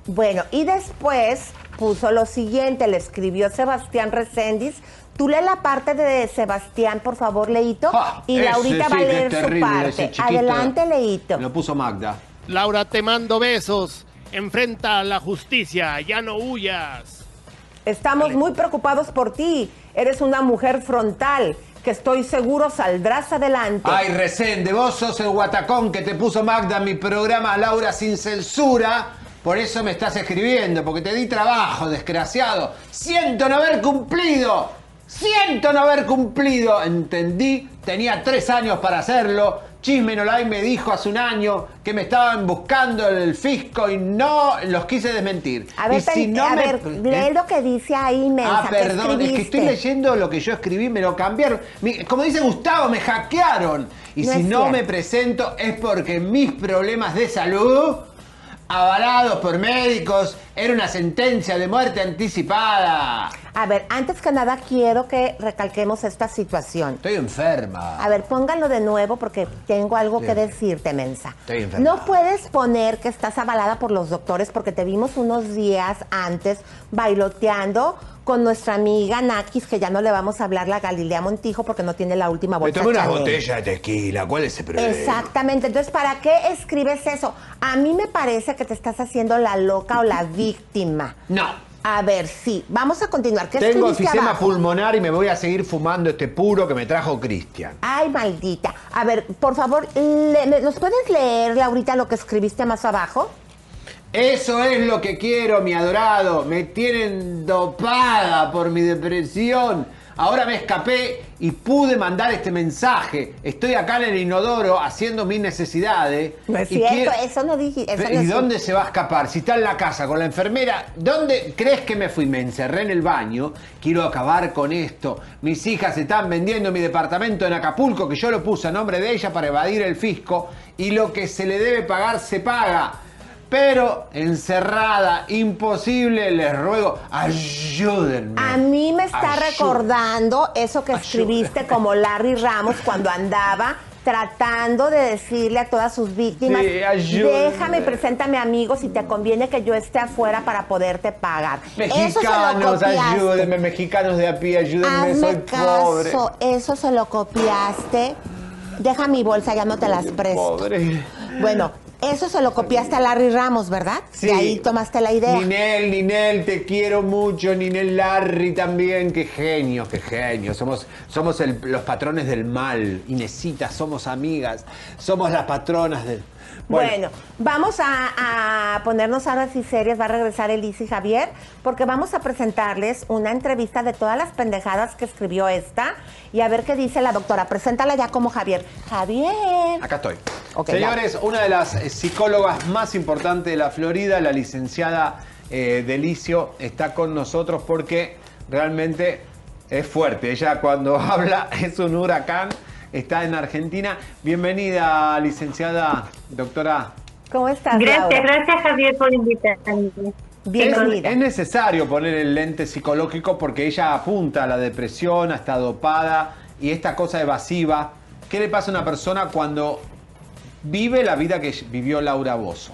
Bueno, y después puso lo siguiente, le escribió Sebastián Reséndiz. Tú lee la parte de Sebastián, por favor, Leito, y ese Laurita sí va a leer su terrible, parte. Adelante, Leito. Lo puso Magda. Laura, te mando besos. Enfrenta a la justicia, ya no huyas. Estamos muy preocupados por ti. Eres una mujer frontal que estoy seguro saldrás adelante. Ay, Resende, vos sos el guatacón que te puso Magda en mi programa Laura sin censura. Por eso me estás escribiendo, porque te di trabajo, desgraciado. Siento no haber cumplido. Siento no haber cumplido. Entendí, tenía tres años para hacerlo. Chisme No Like me dijo hace un año que me estaban buscando el fisco y no los quise desmentir. A ver, y si no a me- ver, lee lo que dice ahí, mensa. Ah, ¿qué perdón, es que estoy leyendo lo que yo escribí, me lo cambiaron. Como dice Gustavo, me hackearon. Y No si no cierto. me presento es porque mis problemas de salud, avalados por médicos, era una sentencia de muerte anticipada. A ver, antes que nada quiero que recalquemos esta situación. Estoy enferma. A ver, póngalo de nuevo porque tengo algo Sí. que decirte, mensa. Estoy enferma. No puedes poner que estás avalada por los doctores porque te vimos unos días antes bailoteando con nuestra amiga Nakis, que ya no le vamos a hablar la Galilea Montijo porque no tiene la última Me bolsa. tomé una Chanel. botella de tequila, ¿cuál es el problema? Exactamente. Entonces, ¿para qué escribes eso? A mí me parece que te estás haciendo la loca o la víctima. No. A ver, sí. Vamos a continuar. ¿Qué Tengo enfisema pulmonar y me voy a seguir fumando este puro que me trajo Cristian. Ay, maldita. A ver, por favor, le- me- ¿nos puedes leer, Laurita, lo que escribiste más abajo? Eso es lo que quiero, mi adorado. Me tienen dopada por mi depresión. Ahora me escapé y pude mandar este mensaje. Estoy acá en el inodoro haciendo mis necesidades. No es y cierto, quiero- eso no dije. eso Pe- no ¿Y es dónde se va a escapar? Si está en la casa con la enfermera, ¿dónde crees que me fui? Me encerré en el baño. Quiero acabar con esto. Mis hijas están vendiendo mi departamento en Acapulco, que yo lo puse a nombre de ella para evadir el fisco. Y lo que se le debe pagar, se paga. Pero encerrada, imposible, les ruego, ayúdenme. A mí me está recordando eso que escribiste como Larry Ramos cuando andaba tratando de decirle a todas sus víctimas, Sí, ayúdenme. déjame, preséntame amigos si te conviene que yo esté afuera para poderte pagar. eso se lo Mexicanos, copiaste. ayúdenme, mexicanos de a pie, ayúdenme, Hazme soy pobre. caso, eso se lo copiaste. Deja mi bolsa, ya no te las presto. Pobre. Bueno, eso se lo copiaste a Larry Ramos, ¿verdad? Sí. De ahí tomaste la idea. Ninel, Ninel, te quiero mucho. Ninel Larry también. Qué genio, qué genio. Somos, somos el- los patrones del mal. Inesita, somos amigas. Somos las patronas del. Bueno, vamos a, a ponernos ahora sí serias, va a regresar Elise y Javier, porque vamos a presentarles una entrevista de todas las pendejadas que escribió esta y a ver qué dice la doctora. Preséntala ya como Javier. Javier. Acá estoy. Señores, una de las eh, psicólogas más importantes de la Florida, la licenciada eh, Delicio, está con nosotros porque realmente es fuerte. Ella cuando habla es un huracán. Está en Argentina. Bienvenida, licenciada doctora ¿Cómo estás? Gracias, Laura? gracias Javier por invitarme. Bienvenida. Es, es necesario poner el lente psicológico porque ella apunta a la depresión, a estar dopada y esta cosa evasiva. ¿Qué le pasa a una persona cuando vive la vida que vivió Laura Bozo?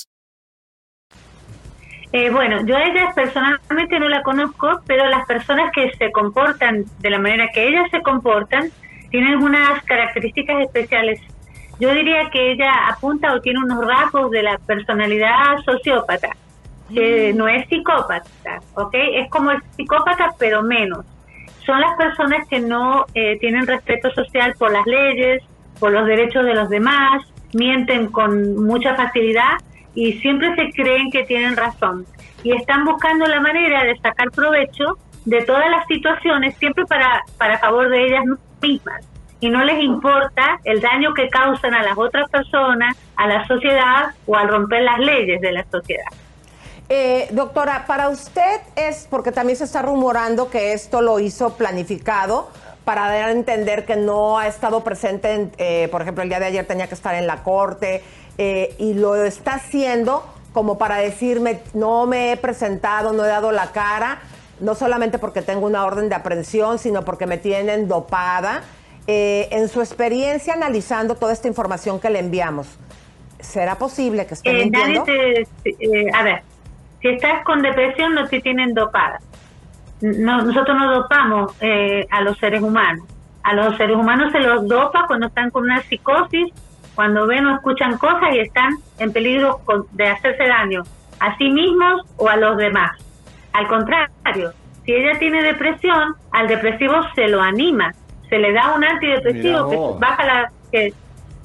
Eh, bueno, yo a ella personalmente no la conozco, pero las personas que se comportan de la manera que ellas se comportan tienen algunas características especiales. Yo diría que ella apunta o tiene unos rasgos de la personalidad sociópata, que no es psicópata, ¿ok? Es como el psicópata, pero menos. Son las personas que no eh, tienen respeto social por las leyes, por los derechos de los demás, mienten con mucha facilidad y siempre se creen que tienen razón. Y están buscando la manera de sacar provecho de todas las situaciones, siempre para, para favor de ellas mismas. Y no les importa el daño que causan a las otras personas, a la sociedad o al romper las leyes de la sociedad. Eh, doctora, para usted es, porque también se está rumorando que esto lo hizo planificado para dar a entender que no ha estado presente, en, eh, por ejemplo, el día de ayer tenía que estar en la corte eh, y lo está haciendo como para decirme, no me he presentado, no he dado la cara, no solamente porque tengo una orden de aprehensión, sino porque me tienen dopada. Eh, en su experiencia analizando toda esta información que le enviamos, ¿será posible que esté Eh, nadie mintiendo? te, eh, a ver, si estás con depresión no te tienen dopada. No, nosotros no dopamos eh, a los seres humanos. A los seres humanos se los dopa cuando están con una psicosis, cuando ven o escuchan cosas y están en peligro con- de hacerse daño a sí mismos o a los demás. Al contrario, si ella tiene depresión, al depresivo se lo anima, se le da un antidepresivo que baja la que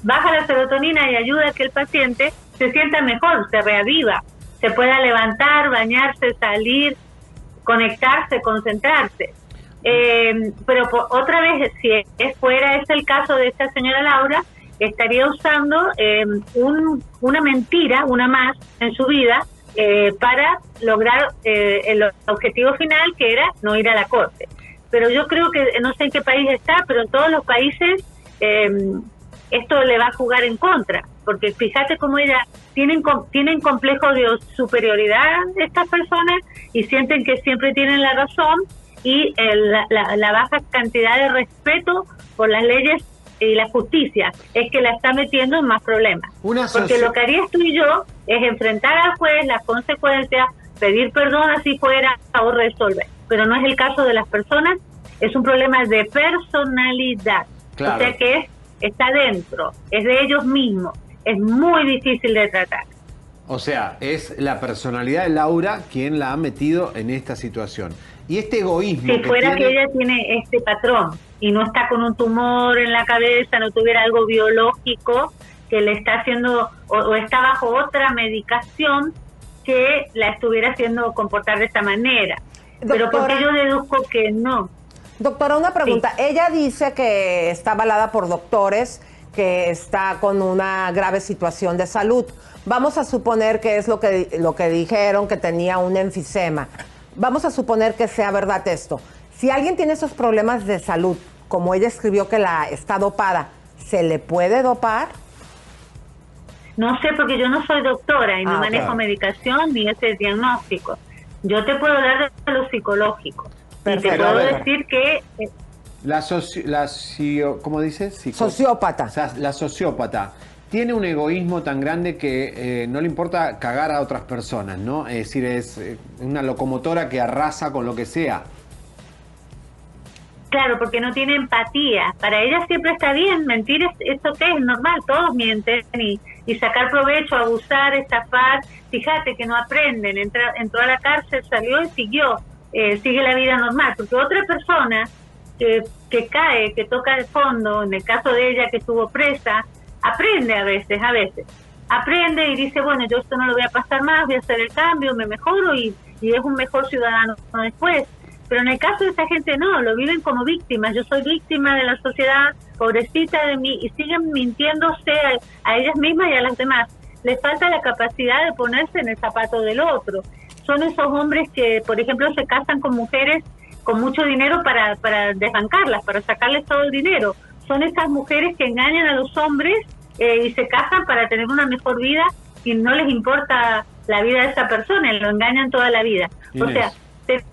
baja la serotonina y ayuda a que el paciente se sienta mejor, se reaviva, se pueda levantar, bañarse, salir, conectarse, concentrarse. Eh, pero por- otra vez, si es fuera es el caso de esta señora Laura, estaría usando eh, un- una mentira, una más en su vida, eh, para lograr eh, el objetivo final que era no ir a la corte. Pero yo creo que, no sé en qué país está, pero en todos los países eh, esto le va a jugar en contra, porque fíjate cómo ella tienen tienen complejo de superioridad estas personas y sienten que siempre tienen la razón y el- la, la- la baja cantidad de respeto por las leyes y la justicia es que la está metiendo en más problemas. Una Porque lo que harías tú y yo es enfrentar al juez las consecuencias, pedir perdón así fuera o resolver. Pero no es el caso de las personas, es un problema de personalidad. Claro. O sea que es, está dentro, es de ellos mismos, es muy difícil de tratar. O sea, es la personalidad de Laura quien la ha metido en esta situación. Y este egoísmo Si que fuera tiene- que ella tiene este patrón y no está con un tumor en la cabeza, no tuviera algo biológico que le está haciendo o, o está bajo otra medicación que la estuviera haciendo comportar de esta manera. Pero porque Doctora. yo deduzco que no. Doctora, una pregunta. Ella dice que está avalada por doctores, que está con una grave situación de salud. Vamos a suponer que es lo que, lo que dijeron, que tenía un enfisema. Vamos a suponer que sea verdad esto. Si alguien tiene esos problemas de salud, como ella escribió que la está dopada, ¿se le puede dopar? No sé porque yo no soy doctora y no Ah, manejo claro. medicación ni ese diagnóstico. Yo te puedo dar de lo psicológico. Y te Perfecto. puedo decir que eh, La, soci- la cio- ¿cómo dices? Psico- Sociópata. O sea, la sociópata tiene un egoísmo tan grande que eh, no le importa cagar a otras personas, ¿no? Es decir, es eh, una locomotora que arrasa con lo que sea. Claro, porque no tiene empatía. Para ella siempre está bien, mentir es, es ok, es normal, todos mienten y, y sacar provecho, abusar, estafar. Fíjate que no aprenden, entra, entró a la cárcel, salió y siguió, eh, sigue la vida normal. Porque otra persona que, que cae, que toca el fondo, en el caso de ella que estuvo presa, aprende a veces, a veces. Aprende y dice, bueno, yo esto no lo voy a pasar más, voy a hacer el cambio, me mejoro y, y es un mejor ciudadano después. Pero en el caso de esa gente no, lo viven como víctimas. Yo soy víctima de la sociedad, pobrecita de mí, y siguen mintiéndose a, a ellas mismas y a las demás. Les falta la capacidad de ponerse en el zapato del otro. Son esos hombres que, por ejemplo, se casan con mujeres con mucho dinero para, para desbancarlas, para sacarles todo el dinero. Son esas mujeres que engañan a los hombres eh, y se casan para tener una mejor vida y no les importa la vida de esa persona, lo engañan toda la vida. O sea,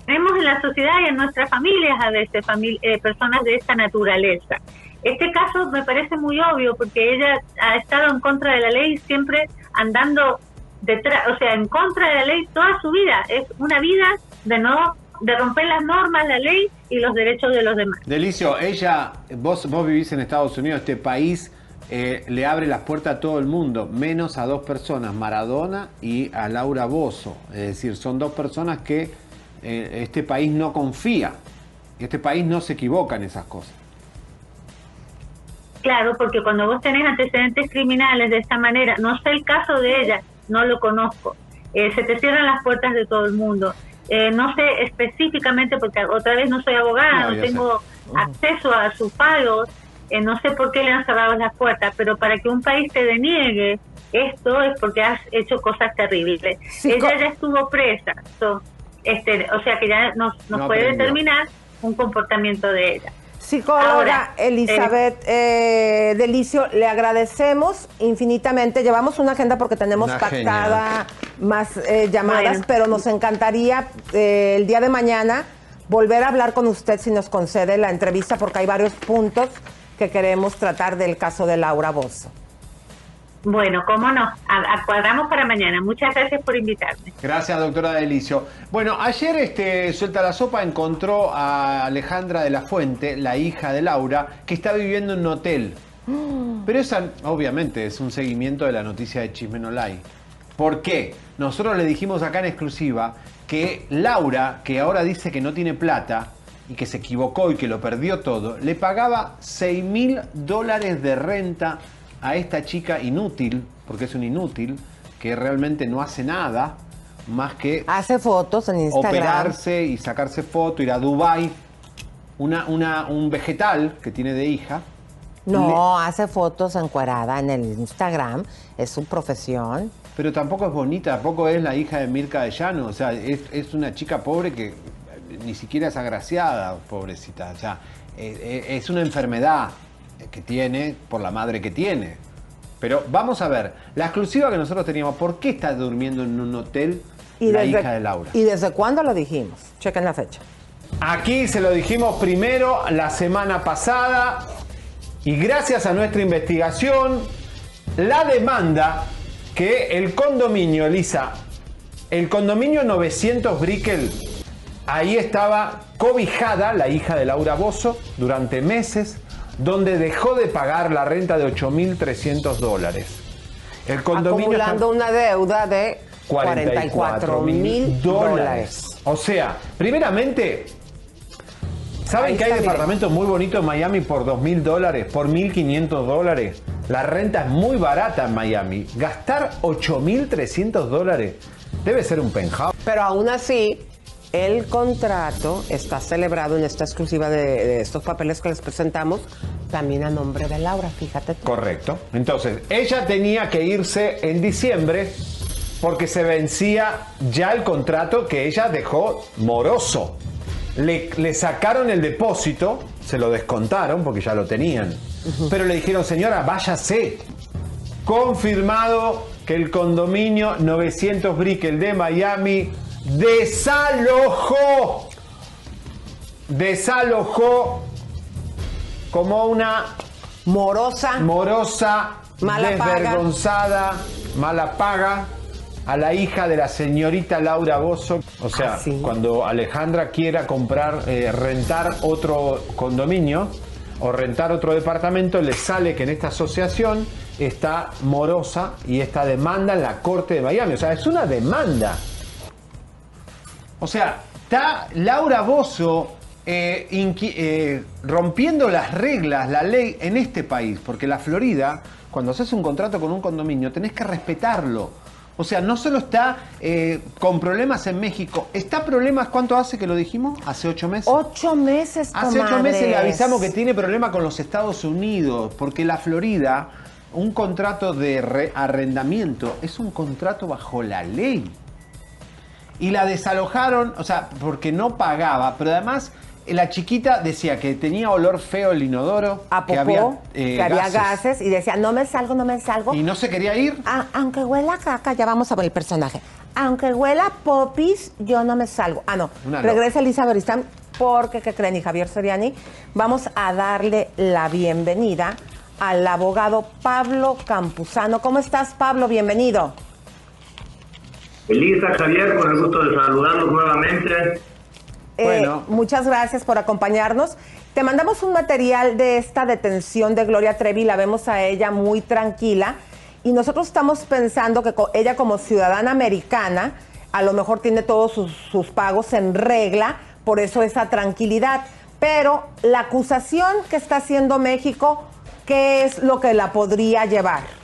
tenemos en la sociedad y en nuestras familias a veces famili- eh, personas de esta naturaleza. Este caso me parece muy obvio porque ella ha estado en contra de la ley siempre andando detrás, o sea, en contra de la ley toda su vida. Es una vida de no de romper las normas, la ley y los derechos de los demás. Delicio, ella, vos, vos vivís en Estados Unidos, este país eh, le abre las puertas a todo el mundo, menos a dos personas, Maradona y a Laura Bozo. Es decir, son dos personas que eh, este país no confía. Este país no se equivoca en esas cosas. Claro, porque cuando vos tenés antecedentes criminales de esta manera, no sé el caso de ella, no lo conozco, eh, se te cierran las puertas de todo el mundo. Eh, no sé específicamente, porque otra vez no soy abogada, No, tengo acceso a sus pagos, eh, no sé por qué le han cerrado las puertas, pero para que un país te deniegue esto es porque has hecho cosas terribles. Ella ya estuvo presa, so, este, o sea que ya nos, nos No puede aprendió. determinar un comportamiento de ella. Psicóloga Ahora, Elizabeth eh, Delicio, le agradecemos infinitamente. Llevamos una agenda porque tenemos pactada más eh, llamadas, Bueno. pero nos encantaría eh, el día de mañana volver a hablar con usted si nos concede la entrevista porque hay varios puntos que queremos tratar del caso de Laura Bozo. Bueno, cómo no, acuadramos para mañana. Muchas gracias por invitarme. Gracias, doctora Delicio. Bueno, ayer este, Suelta la Sopa encontró a Alejandra de la Fuente, la hija de Laura, que está viviendo en un hotel. Pero esa, obviamente, es un seguimiento de la noticia de Chismen Online. ¿Por qué? Nosotros le dijimos acá en exclusiva que Laura, que ahora dice que no tiene plata y que se equivocó y que lo perdió todo, le pagaba 6 mil dólares de renta a esta chica inútil, porque es un inútil, que realmente no hace nada más que Hace fotos en Instagram. operarse y sacarse foto, ir a Dubai, una, una, un vegetal que tiene de hija. No, hace fotos encuerada en el Instagram. Es su profesión. Pero tampoco es bonita, tampoco es la hija de Mirka de Llano. O sea, es, es una chica pobre que eh, ni siquiera es agraciada, pobrecita. O sea, eh, eh, es una enfermedad que tiene por la madre que tiene. Pero vamos a ver, la exclusiva que nosotros teníamos, ¿por qué está durmiendo en un hotel la desde- hija de Laura? ¿Y desde cuándo lo dijimos? Chequen la fecha. Aquí se lo dijimos primero la semana pasada Y gracias a nuestra investigación, la demanda que el condominio, Elisa, el condominio 900 Brickell, ahí estaba cobijada la hija de Laura Bozo durante meses, donde dejó de pagar la renta de 8.300 dólares. El condominio Acumulando una deuda de 44 mil dólares. O sea, primeramente, ¿saben Ahí que hay departamentos muy bonitos en Miami por 2.000 dólares, por 1.500 dólares? La renta es muy barata en Miami. Gastar 8.300 dólares debe ser un penthouse. Pero aún así, el contrato está celebrado en esta exclusiva de, de estos papeles que les presentamos, también a nombre de Laura, fíjate. tú. Correcto. Entonces, ella tenía que irse en diciembre porque se vencía ya el contrato que ella dejó moroso. Le, le sacaron el depósito, se lo descontaron porque ya lo tenían. Pero le dijeron, señora, váyase. Confirmado que el condominio 900 Brickell de Miami desalojó. Desalojó como una morosa, morosa, Mala paga. desvergonzada, mala paga a la hija de la señorita Laura Bozo. O sea, cuando Alejandra quiera comprar, eh, rentar otro condominio o rentar otro departamento, le sale que en esta asociación está morosa y esta demanda en la corte de Miami. O sea, es una demanda. O sea, está Laura Bozo eh, eh, rompiendo las reglas, la ley en este país, porque la Florida, cuando haces un contrato con un condominio, tenés que respetarlo. O sea, no solo está eh, con problemas en México, está problemas, ¿cuánto hace que lo dijimos? ¿Hace ocho meses? Ocho meses, Hace ocho meses le avisamos que tiene problemas con los Estados Unidos, porque la Florida, un contrato de re- arrendamiento es un contrato bajo la ley. Y la desalojaron, o sea, porque no pagaba, pero además eh, la chiquita decía que tenía olor feo el inodoro, A que popó, había, eh, que había gases. gases y decía, no me salgo, no me salgo. Y no se quería ir. Ah, aunque huela a caca, ya vamos a ver el personaje. Aunque huela a popis, yo no me salgo. Ah, no. Una loca. Regresa Elisa Beristán porque, ¿qué creen? Y Javier Seriani, vamos a darle la bienvenida al abogado Pablo Campuzano. ¿Cómo estás, Pablo? Bienvenido. Elisa, Javier, con el gusto de saludarlos nuevamente. Eh, muchas gracias por acompañarnos. Te mandamos un material de esta detención de Gloria Trevi, la vemos a ella muy tranquila y nosotros estamos pensando que ella como ciudadana americana a lo mejor tiene todos sus, sus pagos en regla, por eso esa tranquilidad. Pero la acusación que está haciendo México, ¿qué es lo que la podría llevar?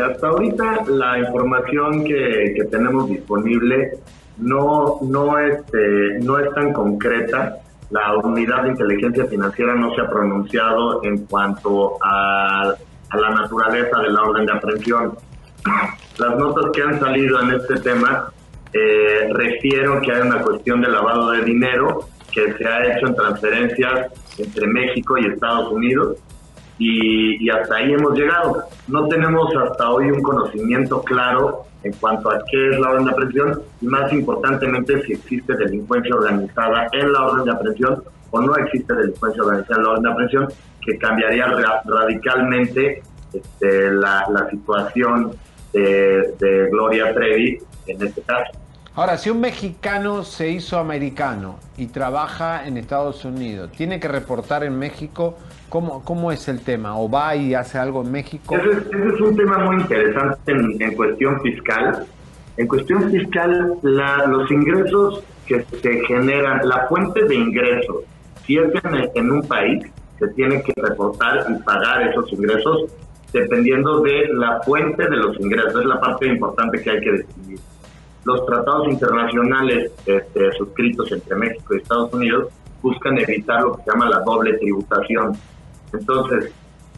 Hasta ahorita la información que, que tenemos disponible no, no, este, no es tan concreta. La unidad de inteligencia financiera no se ha pronunciado en cuanto a, a la naturaleza de la orden de aprehensión. Las notas que han salido en este tema eh, refieren que hay una cuestión de lavado de dinero que se ha hecho en transferencias entre México y Estados Unidos y, y hasta ahí hemos llegado. No tenemos hasta hoy un conocimiento claro en cuanto a qué es la orden de aprehensión y más importantemente si existe delincuencia organizada en la orden de aprehensión o no existe delincuencia organizada en la orden de aprehensión que cambiaría ra- radicalmente este, la, la situación de, de Gloria Trevi en este caso. Ahora, si un mexicano se hizo americano y trabaja en Estados Unidos, ¿tiene que reportar en México? ¿Cómo, cómo es el tema? ¿O va y hace algo en México? Ese es, ese es un tema muy interesante en, cuestión fiscal. En cuestión fiscal, la- los ingresos que se generan, la fuente de ingresos, si es en, en un país, se tiene que reportar y pagar esos ingresos dependiendo de la fuente de los ingresos. Es la parte importante que hay que distinguir. Los tratados internacionales este, suscritos entre México y Estados Unidos buscan evitar lo que se llama la doble tributación. Entonces,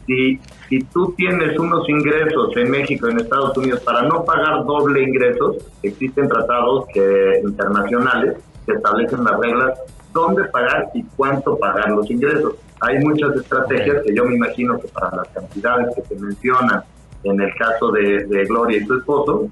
si, si tú tienes unos ingresos en México en Estados Unidos para no pagar doble ingresos, existen tratados que, internacionales que establecen las reglas dónde pagar y cuánto pagar los ingresos. Hay muchas estrategias que yo me imagino que para las cantidades que se mencionan en el caso de, de Gloria y su esposo,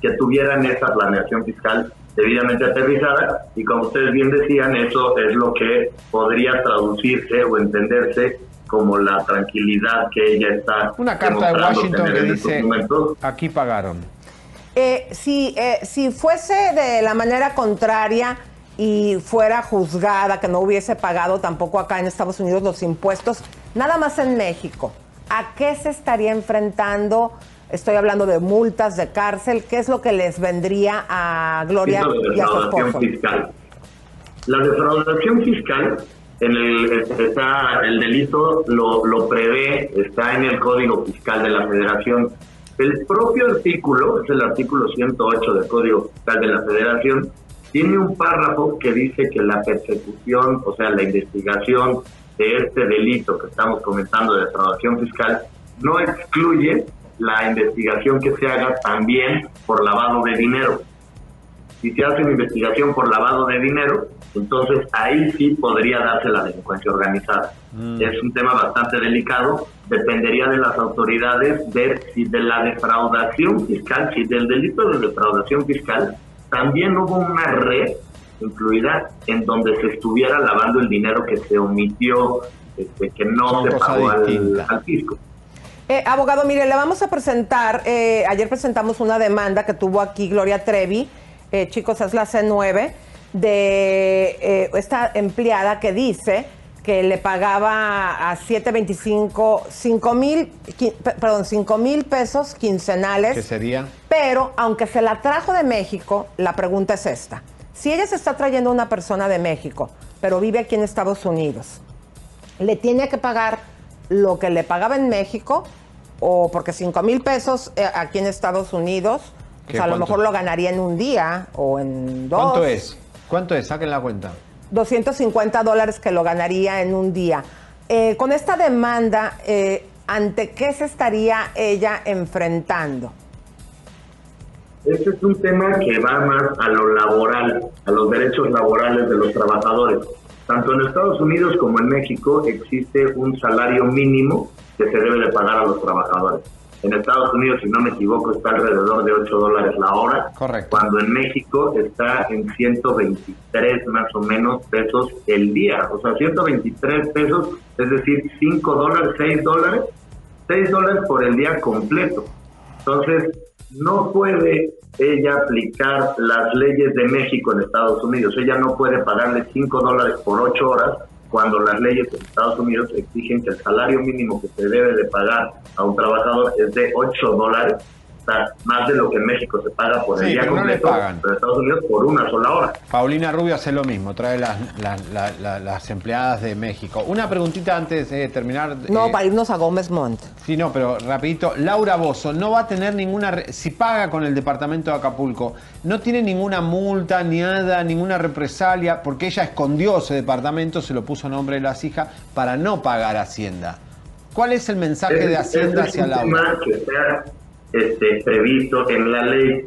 que tuvieran esa planeación fiscal debidamente aterrizada y como ustedes bien decían, eso es lo que podría traducirse o entenderse como la tranquilidad que ella está. Una carta de Washington que en estos dice, momentos. aquí pagaron. Eh, si, eh, si fuese de la manera contraria y fuera juzgada, que no hubiese pagado tampoco acá en Estados Unidos los impuestos, nada más en México, ¿a qué se estaría enfrentando? Estoy hablando de multas, de cárcel. ¿Qué es lo que les vendría a Gloria y a su defraudación esposo? fiscal. La defraudación fiscal, en el, está, el delito lo, lo prevé, está en el Código Fiscal de la Federación. El propio artículo, es el artículo 108 del Código Fiscal de la Federación, tiene un párrafo que dice que la persecución, o sea, la investigación de este delito que estamos comentando de defraudación fiscal, no excluye la investigación que se haga también por lavado de dinero si se hace una investigación por lavado de dinero, entonces ahí sí podría darse la delincuencia organizada. Es un tema bastante delicado, dependería de las autoridades ver si de la defraudación fiscal, si del delito de defraudación fiscal, también hubo una red incluida en donde se estuviera lavando el dinero que se omitió, este, que no Son se pagó al, al fisco. Eh, abogado, mire, le vamos a presentar, eh, ayer presentamos una demanda que tuvo aquí Gloria Trevi, eh, chicos, es la C9, de eh, esta empleada que dice que le pagaba a 725, 5 mil, perdón, 5 mil pesos quincenales. ¿Qué sería? Pero aunque se la trajo de México, la pregunta es esta. Si ella se está trayendo una persona de México, pero vive aquí en Estados Unidos, ¿le tiene que pagar lo que le pagaba en México? O porque 5 mil pesos eh, aquí en Estados Unidos, o ¿Qué, sea, a lo cuánto? mejor lo ganaría en un día o en dos. ¿Cuánto es? ¿Cuánto es? Saquen la cuenta. 250 dólares que lo ganaría en un día. Eh, con esta demanda, eh, ¿ante qué se estaría ella enfrentando? Este es un tema que va más a lo laboral, a los derechos laborales de los trabajadores. Tanto en Estados Unidos como en México existe un salario mínimo que se debe de pagar a los trabajadores. En Estados Unidos, si no me equivoco, está alrededor de 8 dólares la hora, Correcto. cuando en México está en 123 más o menos pesos el día. O sea, 123 pesos, es decir, 5 dólares, 6 dólares, 6 dólares por el día completo. Entonces, no puede ella aplicar las leyes de México en Estados Unidos. Ella no puede pagarle 5 dólares por 8 horas cuando las leyes de Estados Unidos exigen que el salario mínimo que se debe de pagar a un trabajador es de 8 dólares, o sea, más de lo que en México se paga por el Sí, día pero no le completo, pagan. pero en Estados Unidos por una sola hora. Paulina Rubio hace lo mismo, trae las, las, las- empleadas de México. Una preguntita antes de terminar. No, eh, para irnos a Gómez Montt. Sí, no, pero rapidito. Laura Bozo no va a tener ninguna... Si paga con el departamento de Acapulco, no tiene ninguna multa, ni nada, ninguna represalia, porque ella escondió ese departamento, se lo puso a nombre de las hijas, para no pagar Hacienda. ¿Cuál es el mensaje de Hacienda hacia Laura? que está este, previsto en la ley.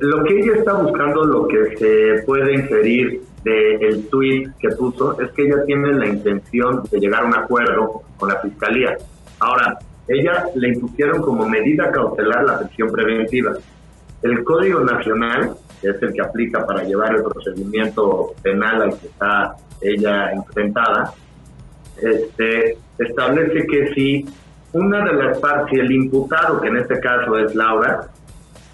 Lo que ella está buscando, lo que se puede inferir del tuit que puso, es que ella tiene la intención de llegar a un acuerdo con la fiscalía. Ahora, ella le impusieron como medida cautelar la prisión preventiva. El Código Nacional, que es el que aplica para llevar el procedimiento penal al que está ella enfrentada, este, establece que si una de las partes, si el imputado, que en este caso es Laura,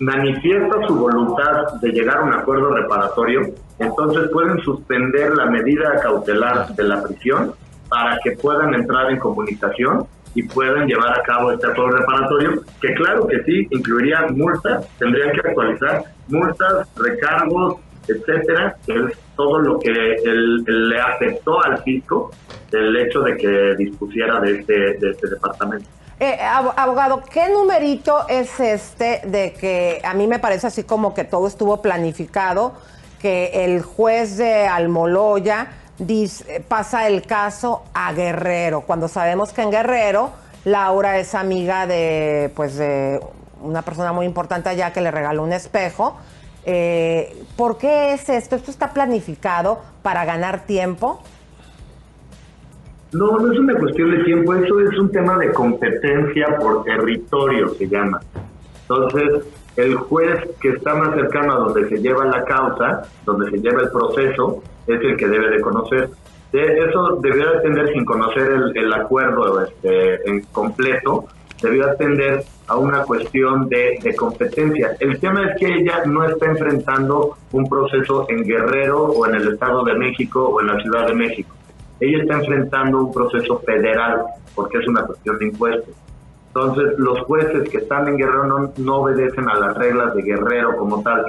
manifiesta su voluntad de llegar a un acuerdo reparatorio, entonces pueden suspender la medida cautelar de la prisión para que puedan entrar en comunicación y puedan llevar a cabo este acuerdo reparatorio, que claro que sí, incluiría multas, tendrían que actualizar multas, recargos, etcétera, es todo lo que él- le afectó al fisco el hecho de que dispusiera de este, de este departamento. Eh, ab- abogado, ¿qué numerito es este de que a mí me parece así como que todo estuvo planificado, que el juez de Almoloya dice- pasa el caso a Guerrero, cuando sabemos que en Guerrero Laura es amiga de, pues, de una persona muy importante allá que le regaló un espejo. Eh, ¿Por qué es esto? ¿Esto está planificado para ganar tiempo? No, no es una cuestión de tiempo, eso es un tema de competencia por territorio, se llama. Entonces, el juez que está más cercano a donde se lleva la causa, donde se lleva el proceso, es el que debe de conocer. Eso debió atender sin conocer el, el acuerdo este, en completo, debió atender a una cuestión de, competencia. El tema es que ella no está enfrentando un proceso en Guerrero o en el Estado de México o en la Ciudad de México. Ella está enfrentando un proceso federal porque es una cuestión de impuestos. Entonces, los jueces que están en Guerrero no obedecen a las reglas de Guerrero como tal.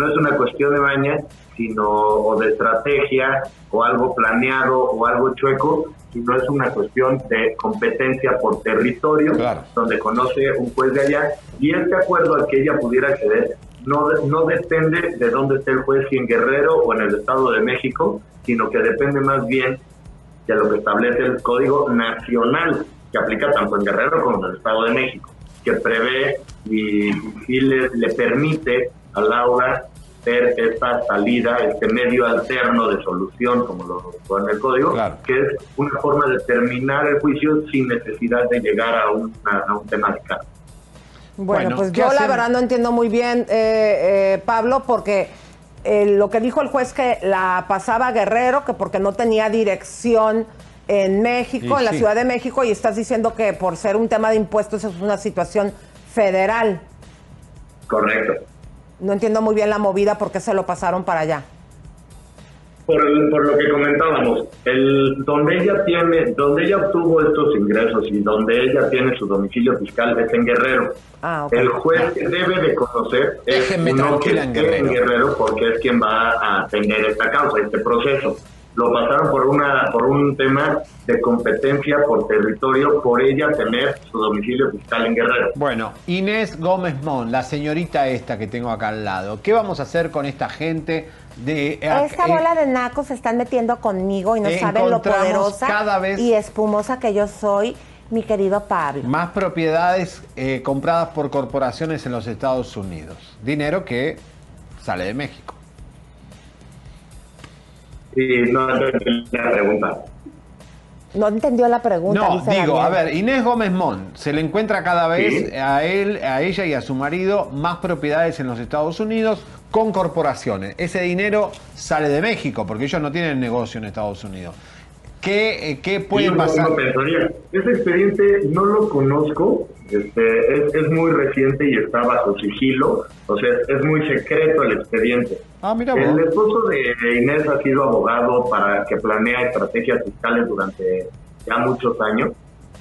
No es una cuestión de maña, sino o de estrategia o algo planeado o algo chueco, sino es una cuestión de competencia por territorio, donde conoce un juez de allá. Y este acuerdo al que ella pudiera acceder no, no depende de dónde esté el juez, si en Guerrero o en el Estado de México, sino que depende más bien de lo que establece el Código Nacional, que aplica tanto en Guerrero como en el Estado de México, que prevé y, y le, le permite a Laura ver esta salida, este medio alterno de solución, como lo pone el código, que es una forma de terminar el juicio sin necesidad de llegar a un, a, a un tema de caso. Bueno, Bueno, pues ¿qué yo la verdad no entiendo muy bien, eh, eh, Pablo, porque eh, lo que dijo el juez que la pasaba a Guerrero, que porque no tenía dirección en México, Y en la sí. Ciudad de México, y estás diciendo que por ser un tema de impuestos es una situación federal. Correcto. No entiendo muy bien la movida, por qué se lo pasaron para allá. Por, el- por lo que comentábamos, el, donde ella tiene, donde ella obtuvo estos ingresos y donde ella tiene su domicilio fiscal es en Guerrero. Ah. El juez que debe de conocer es uno que en Guerrero. Guerrero porque es quien va a atender esta causa, este proceso. Lo pasaron por una por un tema de competencia por territorio, por ella tener su domicilio fiscal en Guerrero. Bueno, Inés Gómez Mon, la señorita esta que tengo acá al lado. ¿Qué vamos a hacer con esta gente de Esta eh, bola de nacos se están metiendo conmigo y no saben lo poderosa cada vez- y espumosa que yo soy, mi querido Pablo. más propiedades eh, compradas por corporaciones en los Estados Unidos? Dinero que sale de México. Y no entendí la pregunta. No entendió la pregunta. No, dice digo, Daniel. a ver, Inés Gómez Mon, se le encuentra cada vez Sí. a él, a ella y a su marido más propiedades en los Estados Unidos con corporaciones. Ese dinero sale de México porque ellos no tienen negocio en Estados Unidos. ¿Qué, eh, qué puede Sí, pasar? uno pensaría. Ese expediente no lo conozco, este, es, es muy reciente y está bajo sigilo, o sea, es muy secreto el expediente. Ah, mira El esposo de Inés ha sido abogado para que planea estrategias fiscales durante ya muchos años.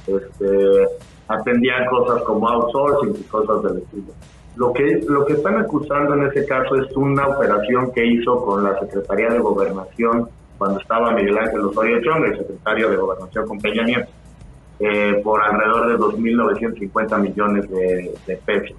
Este, atendía cosas como outsourcing y cosas del estilo. Lo que, lo que están acusando en ese caso es una operación que hizo con la Secretaría de Gobernación cuando estaba Miguel Ángel Osorio Chong, el secretario de Gobernación con Peña Nieto, eh, por alrededor de 2.950 millones de, de pesos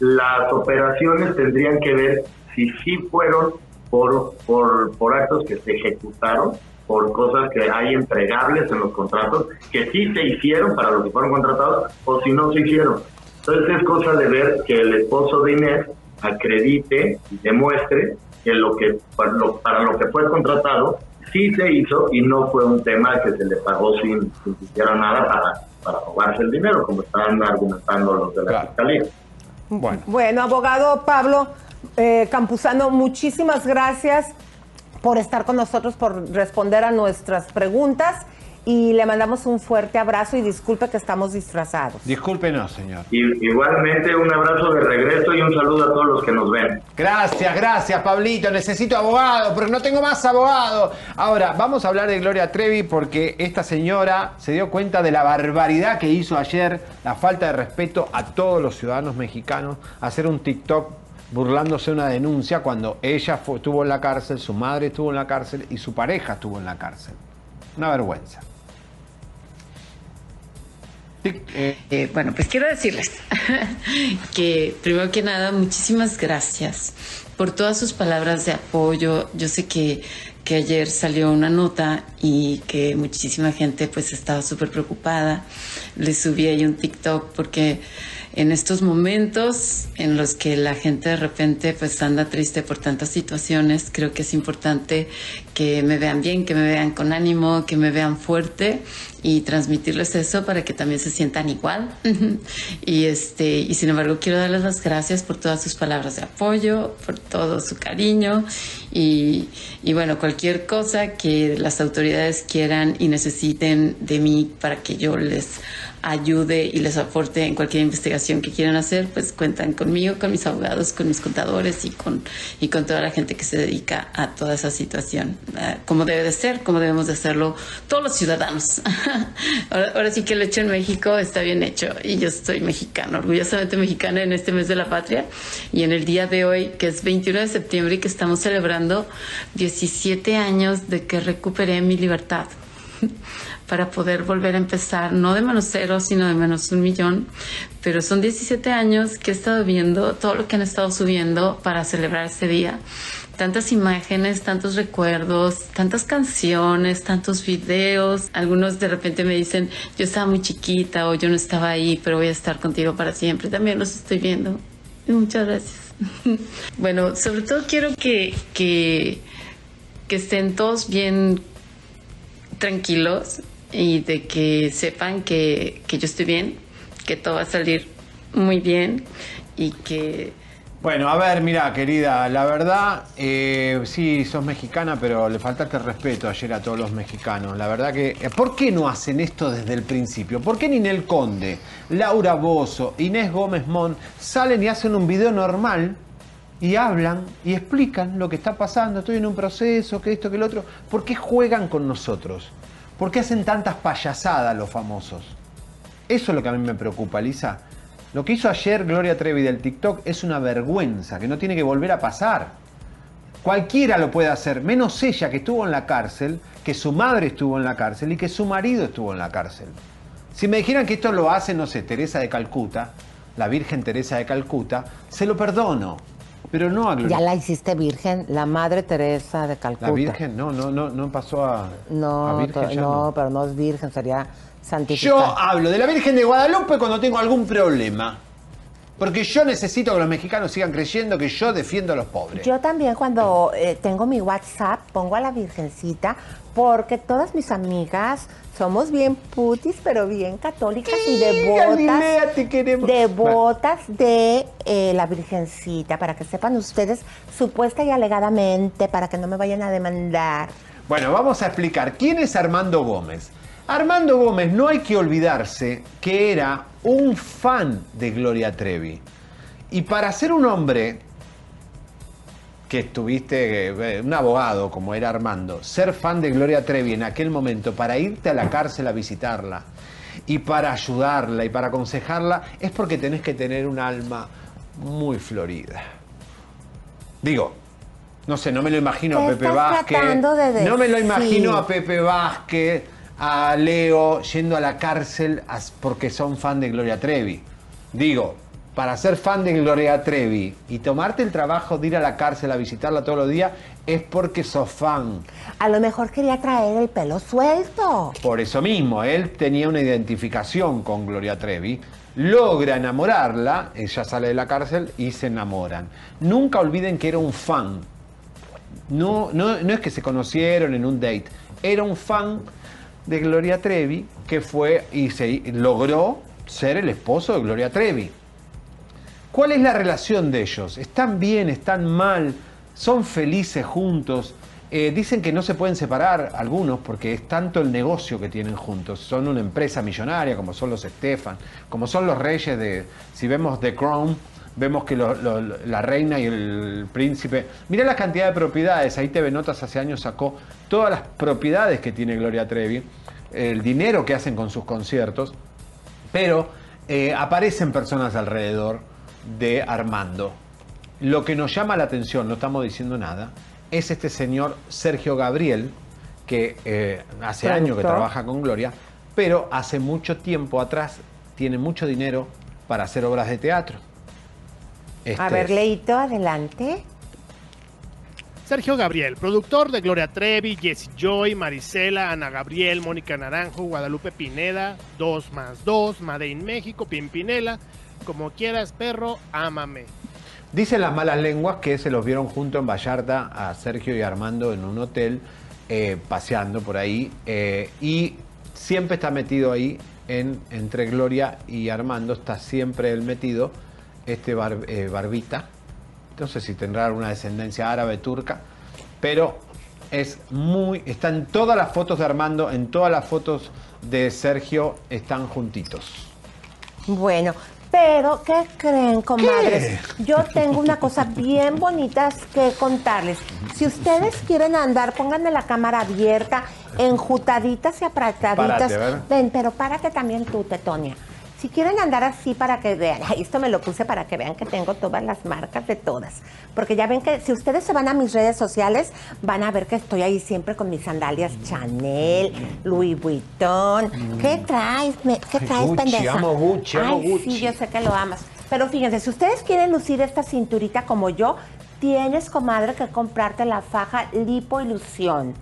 las operaciones tendrían que ver si sí fueron por, por, por actos que se ejecutaron, por cosas que hay entregables en los contratos, que sí se hicieron para los que fueron contratados, o si no se hicieron. Entonces es cosa de ver que el esposo de Inés acredite y demuestre que lo que para lo, para lo que fue contratado sí se hizo y no fue un tema que se le pagó sin, sin siquiera nada para, para robarse el dinero, como están argumentando los de la fiscalía. Bueno. Bueno, abogado Pablo eh, Campuzano, muchísimas gracias por estar con nosotros, por responder a nuestras preguntas y le mandamos un fuerte abrazo y disculpe que estamos disfrazados. Discúlpenos, señor. Y, igualmente un abrazo de regreso y un saludo a todos los que nos ven. Gracias, gracias, Pablito. Necesito abogado, pero no tengo más abogado. Ahora, vamos a hablar de Gloria Trevi porque esta señora se dio cuenta de la barbaridad que hizo ayer, la falta de respeto a todos los ciudadanos mexicanos, hacer un TikTok burlándose de una denuncia cuando ella fue- estuvo en la cárcel, su madre estuvo en la cárcel y su pareja estuvo en la cárcel. Una vergüenza. Eh, bueno, pues quiero decirles que primero que nada, muchísimas gracias por todas sus palabras de apoyo. Yo sé que, que ayer salió una nota y que muchísima gente pues estaba súper preocupada. Le subí ahí un TikTok porque en estos momentos en los que la gente de repente pues anda triste por tantas situaciones, creo que es importante que me vean bien, que me vean con ánimo, que me vean fuerte y transmitirles eso para que también se sientan igual. y este, y sin embargo quiero darles las gracias por todas sus palabras de apoyo, por todo su cariño y, y bueno, cualquier cosa que las autoridades quieran y necesiten de mí para que yo les ayude y les aporte en cualquier investigación que quieran hacer, pues cuentan conmigo, con mis abogados, con mis contadores y con, y con toda la gente que se dedica a toda esa situación, eh, como debe de ser, como debemos de hacerlo todos los ciudadanos. ahora, ahora, sí que lo hecho en México está bien hecho y yo soy mexicano, orgullosamente mexicana en este mes de la patria y en el día de hoy, que es 21 de septiembre y que estamos celebrando 17 años de que recuperé mi libertad para poder volver a empezar, no de menos cero, sino de menos un millón. Pero son 17 años que he estado viendo todo lo que han estado subiendo para celebrar ese día. Tantas imágenes, tantos recuerdos, tantas canciones, tantos videos. Algunos de repente me dicen, yo estaba muy chiquita o yo no estaba ahí, pero voy a estar contigo para siempre. También los estoy viendo. Muchas gracias. bueno, sobre todo quiero que, que, que estén todos bien tranquilos y de que sepan que, que yo estoy bien, que todo va a salir muy bien y que... Bueno, a ver, mira, querida, la verdad, eh, sí, sos mexicana, pero le faltaste respeto ayer a todos los mexicanos. La verdad que, eh, ¿por qué no hacen esto desde el principio? ¿Por qué Ninel Conde, Laura Bozo, Inés Gómez Mon salen y hacen un video normal y hablan y explican lo que está pasando? Estoy en un proceso, que esto, que el otro. ¿Por qué juegan con nosotros? ¿Por qué hacen tantas payasadas los famosos? Eso es lo que a mí me preocupa, Lisa. Lo que hizo ayer Gloria Trevi del TikTok es una vergüenza que no tiene que volver a pasar. Cualquiera lo puede hacer, menos ella que estuvo en la cárcel, que su madre estuvo en la cárcel y que su marido estuvo en la cárcel. Si me dijeran que esto lo hace, no sé, Teresa de Calcuta, la Virgen Teresa de Calcuta, se lo perdono. Pero no a Gloria. Ya la hiciste virgen, la Madre Teresa de Calcuta. La Virgen, no, no, no, no pasó a, No, a Virgen. ya no, pero no es virgen, sería Yo hablo de la Virgen de Guadalupe cuando tengo algún problema. Porque yo necesito que los mexicanos sigan creyendo que yo defiendo a los pobres. Yo también cuando eh, tengo mi WhatsApp pongo a la Virgencita porque todas mis amigas somos bien putis, pero bien católicas y devotas. Galilea, te queremos. Devotas de eh, la Virgencita, para que sepan ustedes, supuesta y alegadamente, para que no me vayan a demandar. Bueno, vamos a explicar quién es Armando Gómez. Armando Gómez no hay que olvidarse que era un fan de Gloria Trevi. Y para ser un hombre que estuviste, eh, un abogado como era Armando, ser fan de Gloria Trevi en aquel momento, para irte a la cárcel a visitarla y para ayudarla y para aconsejarla, es porque tenés que tener un alma muy florida. Digo, no sé, no me lo imagino a ¿Qué Pepe Vázquez. de No me lo imagino a Pepe Vázquez, a Leo yendo a la cárcel porque son fan de Gloria Trevi. Digo, para ser fan de Gloria Trevi y tomarte el trabajo de ir a la cárcel a visitarla todos los días es porque sos fan. A lo mejor quería traer el pelo suelto. Por eso mismo, él tenía una identificación con Gloria Trevi, logra enamorarla, ella sale de la cárcel y se enamoran. Nunca olviden que era un fan. No, no, no es que se conocieron en un date, era un fan de Gloria Trevi que fue y se logró ser el esposo de Gloria Trevi. ¿Cuál es la relación de ellos? ¿Están bien? ¿Están mal? ¿Son felices juntos? Eh, dicen que no se pueden separar algunos porque es tanto el negocio que tienen juntos. Son una empresa millonaria como son los Stefan, como son los reyes de, si vemos The Crown, vemos que lo- lo- la reina y el príncipe... Mirá la cantidad de propiedades, ahí TV Notas hace años sacó todas las propiedades que tiene Gloria Trevi, el dinero que hacen con sus conciertos, pero eh, aparecen personas alrededor de Armando. Lo que nos llama la atención, no estamos diciendo nada, es este señor Sergio Gabriel, que eh, hace años que trabaja con Gloria, pero hace mucho tiempo atrás tiene mucho dinero para hacer obras de teatro. A Este ver, es. Leito, adelante. Sergio Gabriel, productor de Gloria Trevi, Jessie Joy, Marisela, Ana Gabriel, Mónica Naranjo, Guadalupe Pineda, 2 más 2, Made in México, Pimpinela, como quieras, perro, ámame. Dicen las malas lenguas que se los vieron junto en Vallarta a Sergio y Armando en un hotel, eh, paseando por ahí, eh, y siempre está metido ahí en, entre Gloria y Armando, está siempre él metido, este bar- eh, Barbita, no sé si tendrá alguna descendencia árabe, turca, pero es muy, están todas las fotos de Armando, en todas las fotos de Sergio están juntitos. Bueno, pero ¿qué creen, comadres? Yo tengo una cosa bien bonita que contarles. Si ustedes quieren andar, pónganme la cámara abierta, enjutaditas y apretaditas. Párate. Ven, pero párate también tú, Tetonia. Si quieren andar así para que vean, esto me lo puse para que vean que tengo todas las marcas de todas. Porque ya ven que si ustedes se van a mis redes sociales, van a ver que estoy ahí siempre con mis sandalias Chanel, Louis Vuitton. ¿Qué traes? ¿Qué traes, Gucci, pendeja? amo Gucci, amo Ay, Gucci. sí, yo sé que lo amas. Pero fíjense, si ustedes quieren lucir esta cinturita como yo, tienes, comadre, que comprarte la faja Lipo Ilusión.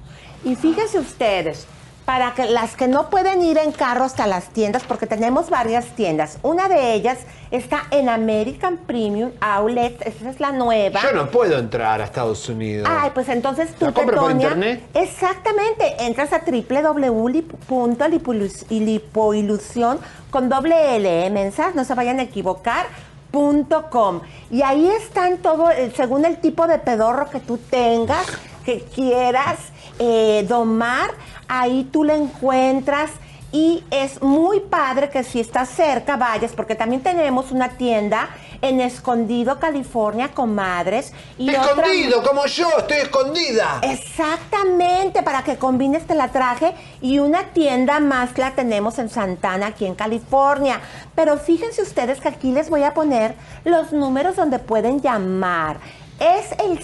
Y fíjense ustedes, para que las que no pueden ir en carro hasta las tiendas, porque tenemos varias tiendas. Una de ellas está en American Premium Outlet, esa es la nueva. Yo no puedo entrar a Estados Unidos. Ay, pues entonces tú, ¿La compro por internet? Exactamente. Entras a www.lipoilusión con doble L, ¿eh, mensas? No se vayan a equivocar. punto com. Y ahí están todo, eh, según el tipo de pedorro que tú tengas, que quieras eh, domar, ahí tú le encuentras. Y es muy padre que si estás cerca vayas, porque también tenemos una tienda en Escondido, California, comadres. Y otra- Escondido, como yo, estoy escondida. Exactamente, para que combines te la traje y una tienda más la tenemos en Santana, aquí en California. Pero fíjense ustedes que aquí les voy a poner los números donde pueden llamar. Es el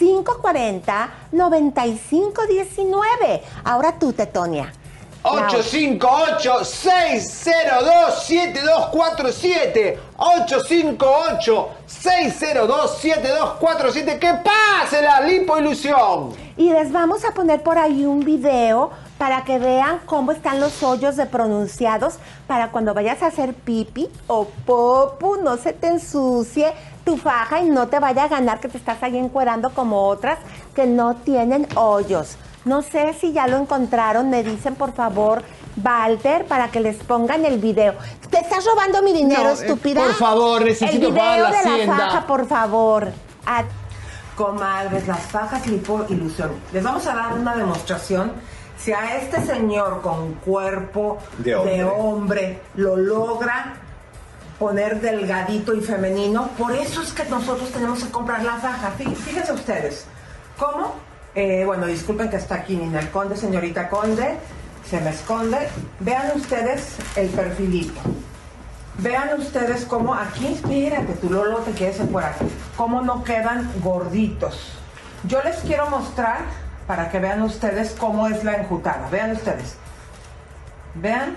619-540-9519. Ahora tú, Tetonia. 858-602-7247. 858-602-7247. ¡Que pase la lipoilusión! Y les vamos a poner por ahí un video para que vean cómo están los hoyos de pronunciados para cuando vayas a hacer pipi o popu, no se te ensucie tu faja y no te vaya a ganar que te estás ahí encuerando como otras que no tienen hoyos. No sé si ya lo encontraron, me dicen por favor, Walter, para que les pongan el video. ¿Te estás robando mi dinero, No, eh, estúpida? por favor, necesito el video pagar la de hacienda. la faja, por favor. A- Comadres, las fajas lipo ilusión. Les vamos a dar una demostración. Si a este señor con cuerpo De hombre. hombre lo logra poner delgadito y femenino, por eso es que nosotros tenemos que comprar la faja. Fí- Fíjense ustedes, ¿cómo? Eh, bueno, disculpen que está aquí Ninel Conde, señorita Conde, se me esconde. Vean ustedes el perfilito. Vean ustedes cómo aquí, espérate, tu Lolo te quieres por aquí, cómo no quedan gorditos. Yo les quiero mostrar para que vean ustedes cómo es la enjutada. Vean ustedes. Vean.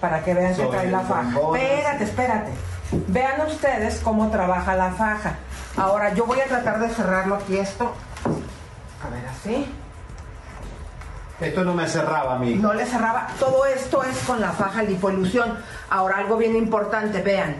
Para que vean que trae la faja. Espérate, espérate. Vean ustedes cómo trabaja la faja. Ahora yo voy a tratar de cerrarlo aquí esto. A ver, así. Esto no me cerraba a mí. No le cerraba. Todo esto es con la faja lipoilusión. Ahora algo bien importante, vean.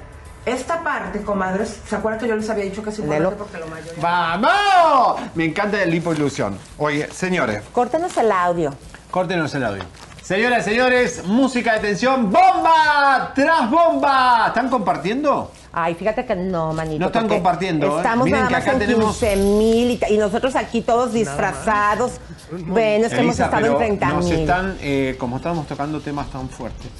Esta parte, comadres, ¿se acuerdan que yo les había dicho que es importante porque lo mayor... ¡Vamos! Me encanta el lipoilusión. Oye, señores, Córtenos el audio. córtenos el audio. Señoras, señores, música de tensión, bomba tras bomba. ¿Están compartiendo? Ay, fíjate que no, manito. No están compartiendo, ¿eh? Estamos Miren nada que más acá en tenemos- 15 mil y, nosotros aquí todos disfrazados. Bueno, es que hemos estado en pero 30 nos mil. están, eh, como estamos tocando temas tan fuertes,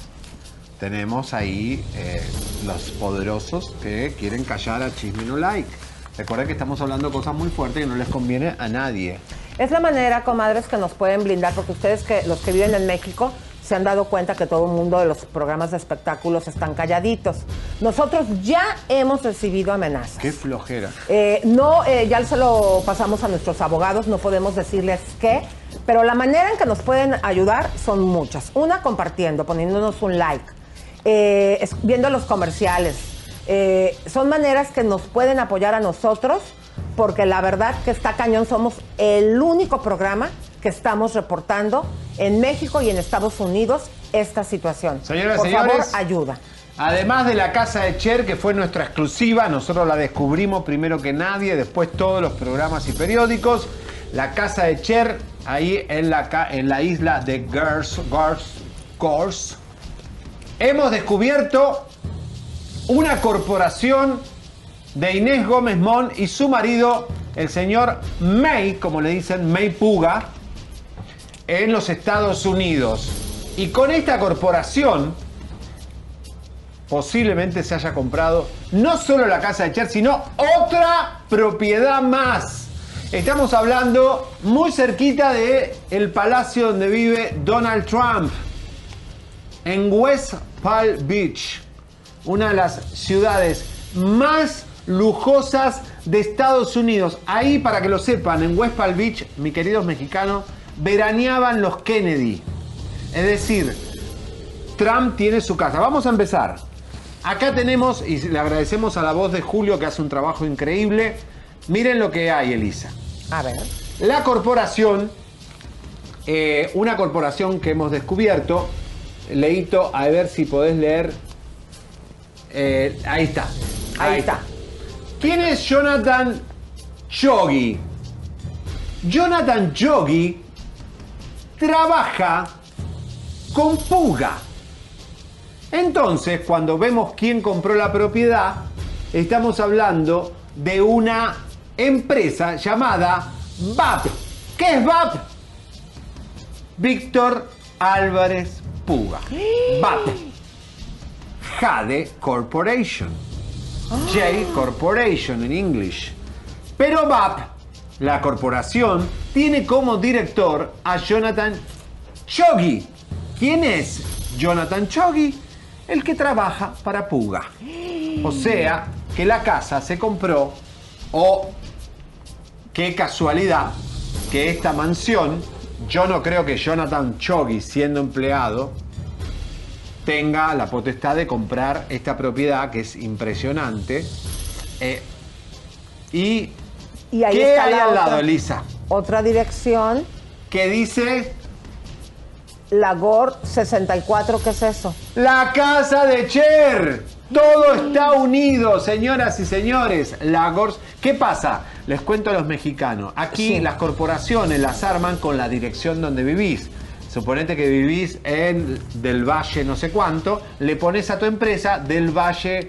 tenemos ahí eh, los poderosos que quieren callar a Chisme No Like. Recuerden que estamos hablando cosas muy fuertes y no les conviene a nadie. Es la manera, comadres, que nos pueden blindar, porque ustedes que los que viven en México se han dado cuenta que todo el mundo de los programas de espectáculos están calladitos. Nosotros ya hemos recibido amenazas. Qué flojera. Eh, no, eh, ya se lo pasamos a nuestros abogados, no podemos decirles qué, pero la manera en que nos pueden ayudar son muchas. Una, compartiendo, poniéndonos un like, eh, viendo los comerciales. Son maneras que nos pueden apoyar a nosotros, porque la verdad que está cañón, somos el único programa que estamos reportando en México y en Estados Unidos esta situación. Señoras y Por favor, señores, ayuda. Además de la casa de Cher, que fue nuestra exclusiva, nosotros la descubrimos primero que nadie, después todos los programas y periódicos. La casa de Cher, ahí en la, ca- en la isla de Gers, Gers, Gors. Hemos descubierto una corporación de Inés Gómez Mon y su marido, el señor May, como le dicen, May Puga, en los Estados Unidos. Y con esta corporación posiblemente se haya comprado no solo la casa de Cher, sino otra propiedad más. Estamos hablando muy cerquita de el palacio donde vive Donald Trump, en West Palm Beach, una de las ciudades más lujosas de Estados Unidos. Ahí, para que lo sepan, en West Palm Beach, mi queridos mexicanos, veraneaban los Kennedy. Es decir, Trump tiene su casa. Vamos a empezar. Acá tenemos, y le agradecemos a la voz de Julio que hace un trabajo increíble. Miren lo que hay, Elisa. A ver. La corporación, eh, una corporación que hemos descubierto, Leito, a ver si podés leer. Eh, ahí está. Ahí, está. ¿Quién es Jonathan Yogi? Jonathan Yogi trabaja con Puga. Entonces, cuando vemos quién compró la propiedad, estamos hablando de una empresa llamada VAP. ¿Qué es VAP? Víctor Álvarez Puga. VAP. Jade Corporation. J Corporation en English. Pero VAP, la corporación, tiene como director a Jonathan Chogi. ¿Quién es Jonathan Chogi? El que trabaja para Puga. O sea, que la casa se compró o qué casualidad que esta mansión, yo no creo que Jonathan Chogi, siendo empleado, tenga la potestad de comprar esta propiedad que es impresionante. Eh, y, Y ahí ¿qué está hay la al otra- lado, Elisa? Otra dirección, Que dice Lagor 64, ¿qué es eso? La casa de Cher. Todo está unido, señoras y señores. La Gors- ¿Qué pasa? Les cuento a los mexicanos. Aquí Sí. las corporaciones las arman con la dirección donde vivís. Suponete que vivís en Del Valle no sé cuánto, le pones a tu empresa Del Valle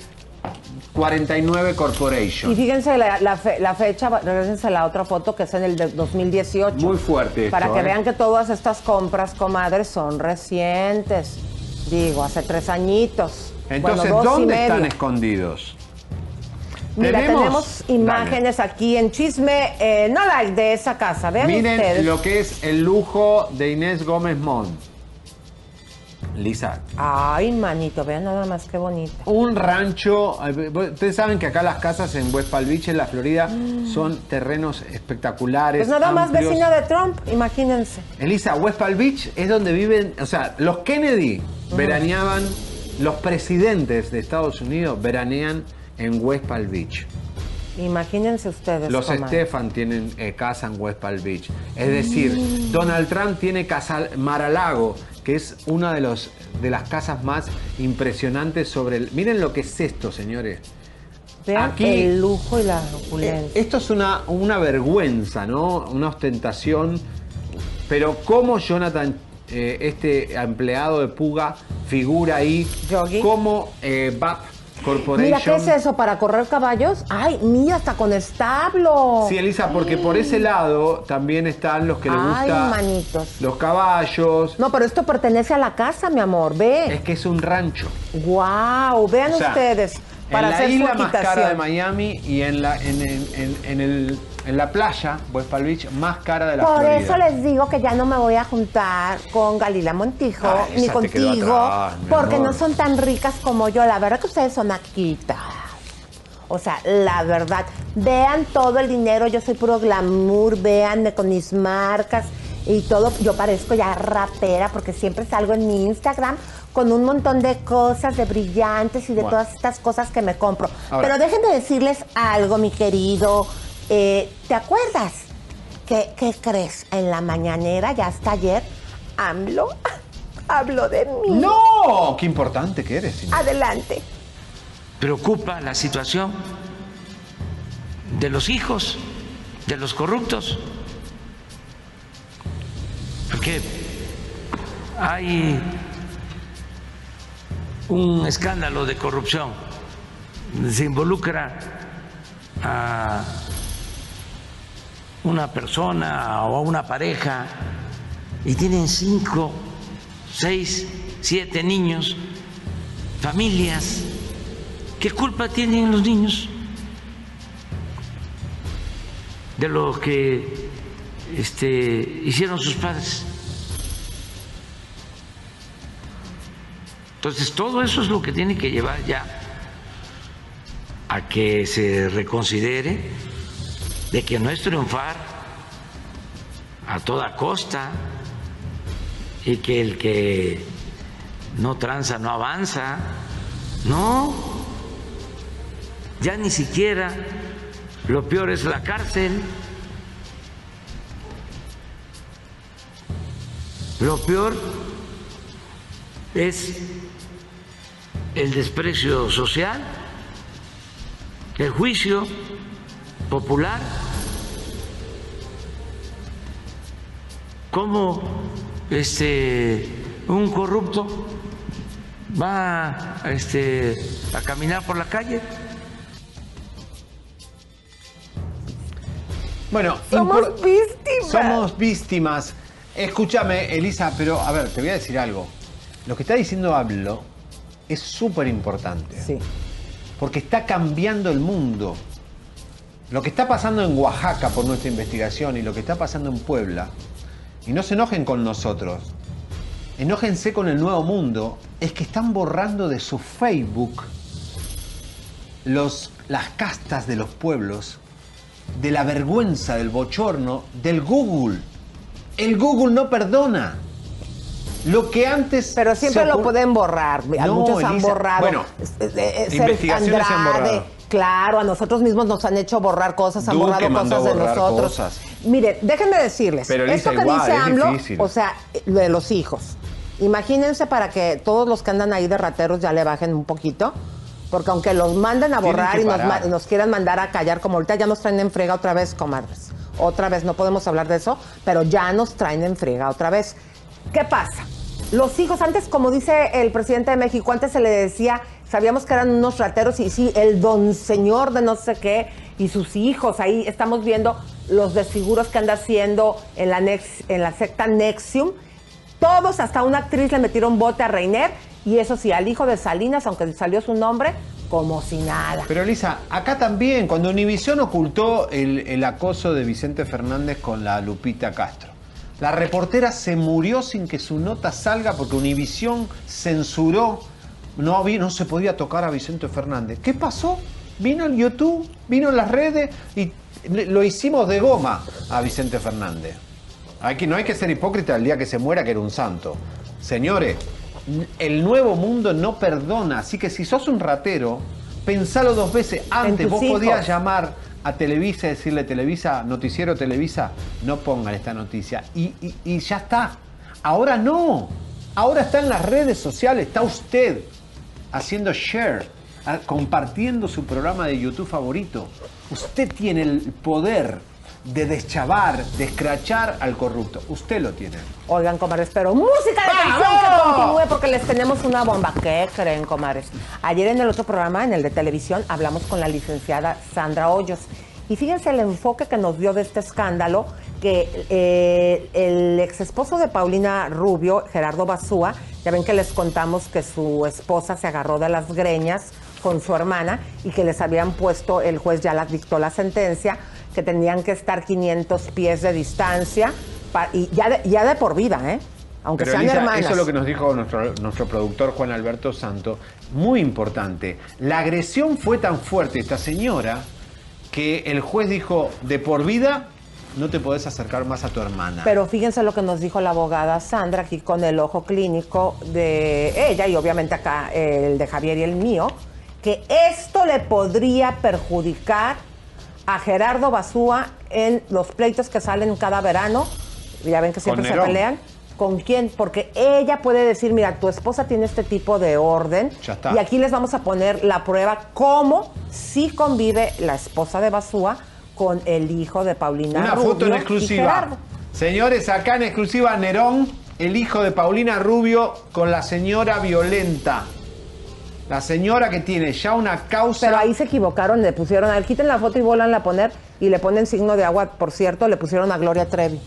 49 Corporation. Y fíjense la, la fe- la fecha, regresense a la otra foto que es en el de 2018. Muy fuerte esto, Para que ¿eh? vean que todas estas compras, comadres, son recientes. Digo, hace tres añitos. Entonces, Bueno, ¿dónde están escondidos? Mira, tenemos, imágenes aquí en chisme, eh, no like de esa casa. Vean Miren ustedes. lo que es el lujo de Inés Gómez Mont. Lisa, Ay, manito, vean nada más qué bonito. un rancho. Ustedes saben que acá las casas en West Palm Beach, en la Florida, son terrenos espectaculares. Pues nada más vecina de Trump, imagínense. Elisa, West Palm Beach es donde viven. O sea, los Kennedy veraneaban. Los presidentes de Estados Unidos veranean en West Palm Beach. Imagínense ustedes. Los comadre. Stefan tienen eh, casa en West Palm Beach. Es decir, Donald Trump tiene casa Mar-a-Lago, que es una de, los, de las casas más impresionantes sobre el... Miren lo que es esto, señores. Vean Aquí- el lujo y la opulencia. Eh, Esto es una, una vergüenza, ¿no? Una ostentación. Pero cómo Jonathan, eh, este empleado de Puga, figura ahí como eh, VAP Corporation. Mira, ¿qué es eso? ¿Para correr caballos? Ay, mira, hasta con establo. Sí, Elisa, porque por ese lado también están los que les Ay, gusta manitos. los caballos. No, pero esto pertenece a la casa, mi amor, ve. Es que es un rancho. Wow, vean O sea, ustedes. Para en la hacer su isla más cara de. Miami y en, la, en, en- en- en el, en la playa, West Palm Beach, más cara de la Por Florida. eso les digo que ya no me voy a juntar con Galila Montijo Ah, ni contigo, atrás, porque amor. no son tan ricas como yo. La verdad que ustedes son maquitas. O sea, la verdad, vean todo el dinero, yo soy puro glamour, véanme con mis marcas y todo. Yo parezco ya rapera porque siempre salgo en mi Instagram con un montón de cosas, de brillantes y de Bueno. todas estas cosas que me compro. Ahora- Pero déjenme decirles algo, mi querido. Eh, ¿Te acuerdas? ¿Qué, ¿Qué crees? En la mañanera, ya hasta ayer, AMLO habló de mí. ¡No! ¡Qué importante que eres! Adelante. preocupa la situación de los hijos de los corruptos. Porque hay un escándalo de corrupción, se involucra a una persona o a una pareja y tienen cinco, seis, siete niños, familias. ¿Qué culpa tienen los niños de lo que este, hicieron sus padres? Entonces, todo eso es lo que tiene que llevar ya a que se reconsidere de que no es triunfar a toda costa y que el que no tranza no avanza. No, ya ni siquiera lo peor es la cárcel. Lo peor es el desprecio social, el juicio popular. ¿Cómo este, un corrupto va este, a caminar por la calle? Bueno, Somos víctimas. Somos víctimas. Escúchame, Elisa, pero a ver, te voy a decir algo. Lo que está diciendo Hablo es súper importante. Sí. Porque está cambiando el mundo. Lo que está pasando en Oaxaca por nuestra investigación y lo que está pasando en Puebla, y no se enojen con nosotros, enójense con el nuevo mundo, es que están borrando de su Facebook los, las castas de los pueblos, de la vergüenza, del bochorno, del Google. El Google no perdona. Lo que antes. Pero siempre lo pueden borrar. No, muchos han Elisa, borrado. bueno, Eh, eh, investigaciones se han Andrade, borrado. Claro, a nosotros mismos nos han hecho borrar cosas, han Duque borrado cosas de nosotros. cosas. Miren, déjenme decirles, Pero, esto que igual, dice es AMLO, difícil. o sea, lo de los hijos. Imagínense para que todos los que andan ahí de rateros ya le bajen un poquito. Porque aunque los manden a borrar y nos quieran mandar a callar, como ahorita ya nos traen en frega otra vez, comadres. Otra vez, no podemos hablar de eso, pero ya nos traen en frega otra vez. ¿Qué pasa? Los hijos, antes, como dice el presidente de México, antes se le decía, sabíamos que eran unos rateros y sí, el don señor de no sé qué y sus hijos. Ahí estamos viendo los desfiguros que anda haciendo en la, secta Nexium. Todos, hasta una actriz le metieron bote a Reiner y eso sí, al hijo de Salinas, aunque salió su nombre, como si nada. Pero Elisa, acá también, cuando Univisión ocultó el, el acoso de Vicente Fernández con la Lupita Castro, la reportera se murió sin que su nota salga porque Univisión censuró, no, había- no se podía tocar a Vicente Fernández. ¿Qué pasó? Vino en YouTube, vino en las redes y lo hicimos de goma a Vicente Fernández. Hay que, no hay que ser hipócrita el día que se muera que era un santo. Señores, el nuevo mundo no perdona, así que si sos un ratero, pensalo dos veces. Antes vos hijos. podías llamar a Televisa y decirle Televisa, noticiero Televisa, no pongan esta noticia. Y, y- y ya está. Ahora no. Ahora está en las redes sociales, está usted haciendo share, a- compartiendo su programa de YouTube favorito. Usted tiene el poder de deschavar, de escrachar al corrupto. Usted lo tiene. Oigan, comadres, pero música de tensión que continúe porque les tenemos una bomba. ¿Qué creen, comadres? Ayer en el otro programa, en el de televisión, hablamos con la licenciada Sandra Hoyos. Y fíjense el enfoque que nos dio de este escándalo, que eh, el ex esposo de Paulina Rubio, Gerardo Basúa, ya ven que les contamos que su esposa se agarró de las greñas con su hermana y que les habían puesto, el juez ya las dictó la sentencia, que tenían que estar 500 pies de distancia y ya de, ya de por vida, ¿eh? Aunque Pero sean Elisa, hermanas. eso es lo que nos dijo nuestro, nuestro productor Juan Alberto Santo. Muy importante. La agresión fue tan fuerte, esta señora, que el juez dijo, de por vida no te podés acercar más a tu hermana. Pero fíjense lo que nos dijo la abogada Sandra aquí con el ojo clínico de ella y obviamente acá el de Javier y el mío, que esto le podría perjudicar a Gerardo Basúa en los pleitos que salen cada verano. Ya ven que siempre se pelean. ¿Con quién? Porque ella puede decir, mira, tu esposa tiene este tipo de orden. Ya está. Y aquí les vamos a poner la prueba cómo sí convive la esposa de Basúa con el hijo de Paulina Una Rubio foto en exclusiva. Señores, acá en exclusiva Nerón, el hijo de Paulina Rubio con la señora violenta. La señora que tiene ya una causa. Pero ahí se equivocaron, le pusieron, a ver, quiten la foto y vuelvan a poner y le ponen signo de agua, por cierto, le pusieron a Gloria Trevi.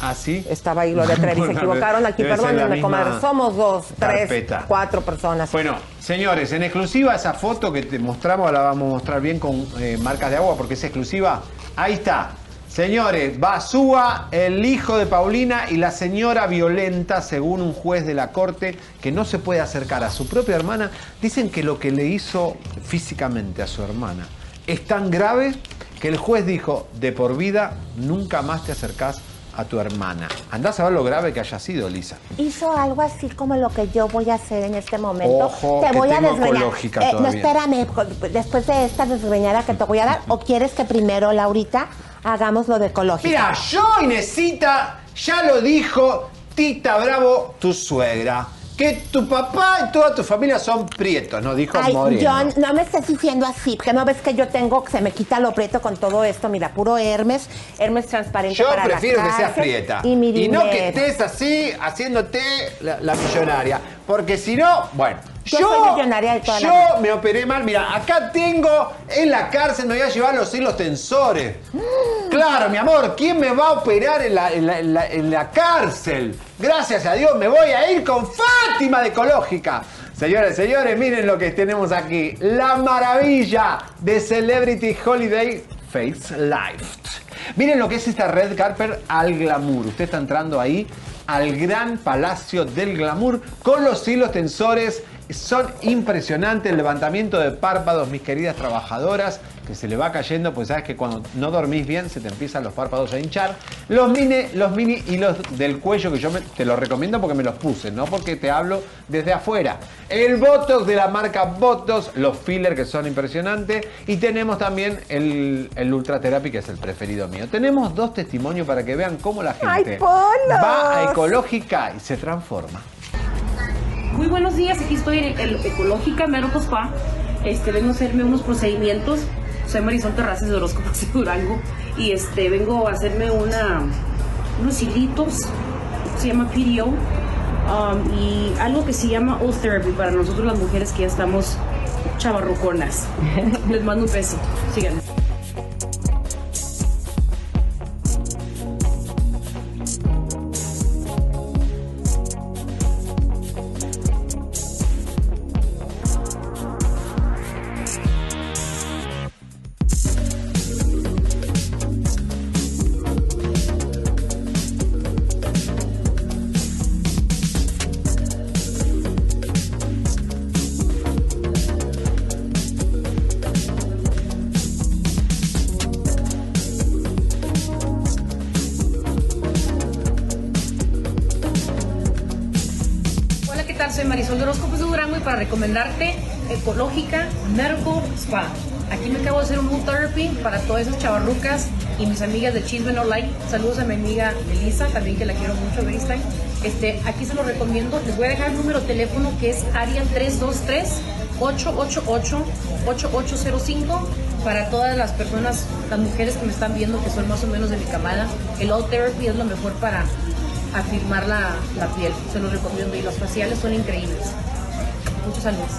¿Ah, sí? Estaba ahí Gloria Trevi, se equivocaron aquí, perdónenme, comadre. Somos dos, tres, cuatro personas. Bueno, señores, en exclusiva esa foto que te mostramos, la vamos a mostrar bien con eh, marcas de agua porque es exclusiva. Ahí está. Señores, Basúa, el hijo de Paulina y la señora violenta, según un juez de la corte, que no se puede acercar a su propia hermana. Dicen que lo que le hizo físicamente a su hermana es tan grave que el juez dijo, de por vida, nunca más te acercás a tu hermana. Andás a ver lo grave que haya sido, Lisa. Hizo algo así como lo que yo voy a hacer en este momento. Ojo, te que voy a tengo desgreñar. Eh, no, espérame, después de esta desgreñada que te voy a dar, ¿o quieres que primero, Laurita, hagamos lo de ecológica? Mira, yo, Inesita, ya lo dijo Tita Bravo, tu suegra, que tu papá y toda tu familia son prietos, ¿no? Dijo Ay, Moreno. John, no me estés diciendo así, porque no ves que yo tengo, que se me quita lo prieto con todo esto. Mira, puro Hermes, Hermes transparente Yo para prefiero que seas prieta. Y, mi no que estés así haciéndote la, la millonaria. Porque si no, bueno. Yo soy millonaria de toda la yo me operé mal. Mira, acá tengo en la cárcel, me voy a llevar los hilos tensores. Claro, mi amor, ¿quién me va a operar en la, en la- en la- en la cárcel? Gracias a Dios me voy a ir con Fátima de Ecológica. Señores, señores, miren lo que tenemos aquí. La maravilla de Celebrity Holiday Face Life. Miren lo que es esta red carpet al glamour. Usted está entrando ahí al gran palacio del glamour con los hilos tensores. Son impresionantes el levantamiento de párpados, mis queridas trabajadoras, que se le va cayendo, pues sabes que cuando no dormís bien se te empiezan los párpados a hinchar. Los mini, los mini hilos del cuello que yo me- te los recomiendo porque me los puse, no porque te hablo desde afuera. El Botox de la marca Botox, los fillers que son impresionantes y tenemos también el, el Ultra Therapy que es el preferido mío. Tenemos dos testimonios para que vean cómo la gente va a ecológica y se transforma. Muy buenos días, aquí estoy en el Ecológica Merco Spa. Este, vengo a hacerme unos procedimientos. Soy Marisol Terrazas de Horóscopos de Durango y este, vengo a hacerme una, unos hilitos, se llama PDO, um, y algo que se llama O-Therapy para nosotros las mujeres que ya estamos chavarruconas. Les mando un beso, síganme. Recomendarte Ecológica Medical Spa. Aquí me acabo de hacer un mood therapy para todas esas chavarrucas y mis amigas de Chisme No Like. Saludos a mi amiga Elisa, también que la quiero mucho, FaceTime. Este, aquí se lo recomiendo. Les voy a dejar el número de teléfono que es área 323-888-8805 para todas las personas, las mujeres que me están viendo que son más o menos de mi camada. El All Therapy es lo mejor para afirmar la, la piel. Se los recomiendo y los faciales son increíbles. Muchos saludos.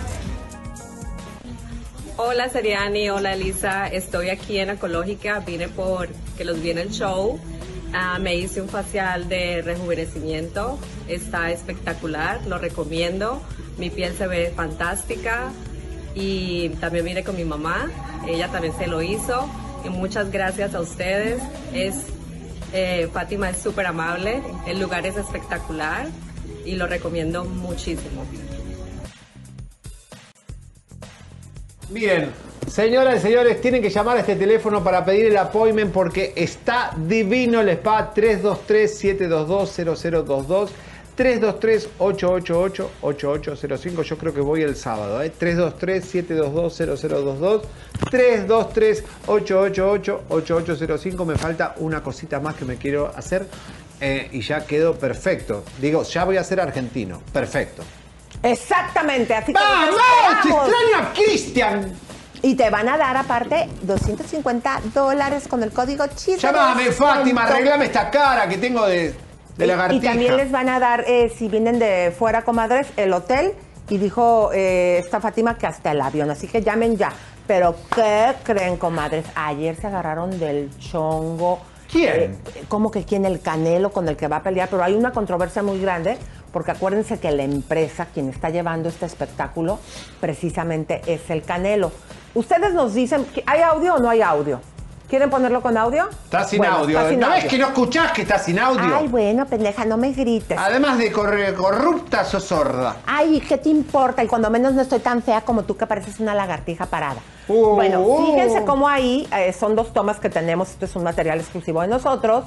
Hola Seriani, hola Elisa, estoy aquí en Ecológica, vine por que los vi en el show, Ah, me hice un facial de rejuvenecimiento, está espectacular, lo recomiendo, mi piel se ve fantástica. Y también vine con mi mamá, ella también se lo hizo. Y muchas gracias a ustedes. Es, eh, Fátima es súper amable, el lugar es espectacular y lo recomiendo muchísimo. Miren, señoras y señores, tienen que llamar a este teléfono para pedir el appointment porque está divino el spa 323-722-0022. 323-888-8805. Yo creo que voy el sábado. ¿eh? 323-722-0022. 323-888-8805. Me falta una cosita más que me quiero hacer eh, y ya quedo perfecto. Digo, ya voy a ser argentino. Perfecto. Exactamente, así que ¡Vamos! nos ¡Te esperamos. extraño a Cristian! Y te van a dar aparte 250 dólares con el código chiste. Llámame, Fátima, arreglame esta cara que tengo de, de Y lagartija. también les van a dar, eh, si vienen de fuera, comadres, el hotel. Y dijo eh, esta Fátima que hasta el avión. Así que llamen ya. Pero, ¿qué creen, comadres? Ayer se agarraron del chongo. ¿Quién? Eh, como que quién? El Canelo con el que va a pelear. Pero hay una controversia muy grande. Porque acuérdense que la empresa, quien está llevando este espectáculo, precisamente es el Canelo. Ustedes nos dicen, que ¿hay audio o no hay audio? ¿Quieren ponerlo con audio? Está sin Bueno, audio. está sin ¿No ves audio. que no escuchás que está sin audio? Ay, bueno, pendeja, no me grites. Además de corre- corrupta, sos sorda. Ay, ¿qué te importa? Y cuando menos no estoy tan fea como tú que pareces una lagartija parada. Uh. Bueno, fíjense cómo ahí eh, son dos tomas que tenemos. Esto es un material exclusivo de nosotros.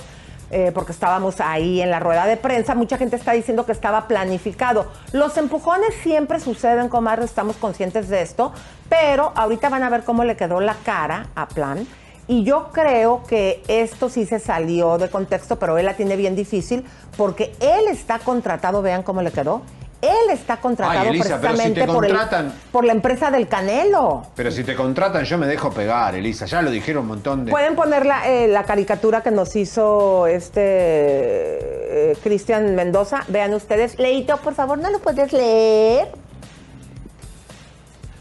Eh, porque estábamos ahí en la rueda de prensa, mucha gente está diciendo que estaba planificado. Los empujones siempre suceden, comadre, estamos conscientes de esto, pero ahorita van a ver cómo le quedó la cara a Plan. Y yo creo que esto sí se salió de contexto, pero él la tiene bien difícil porque él está contratado, vean cómo le quedó. Él está contratado Ay, Elisa, pero si precisamente te por, el- contratan- por la empresa del Canelo. Pero si te contratan, yo me dejo pegar, Elisa. Ya lo dijeron un montón de. Pueden poner la, eh, la caricatura que nos hizo este eh, Cristian Mendoza. Vean ustedes. Leito, por favor, ¿no lo puedes leer?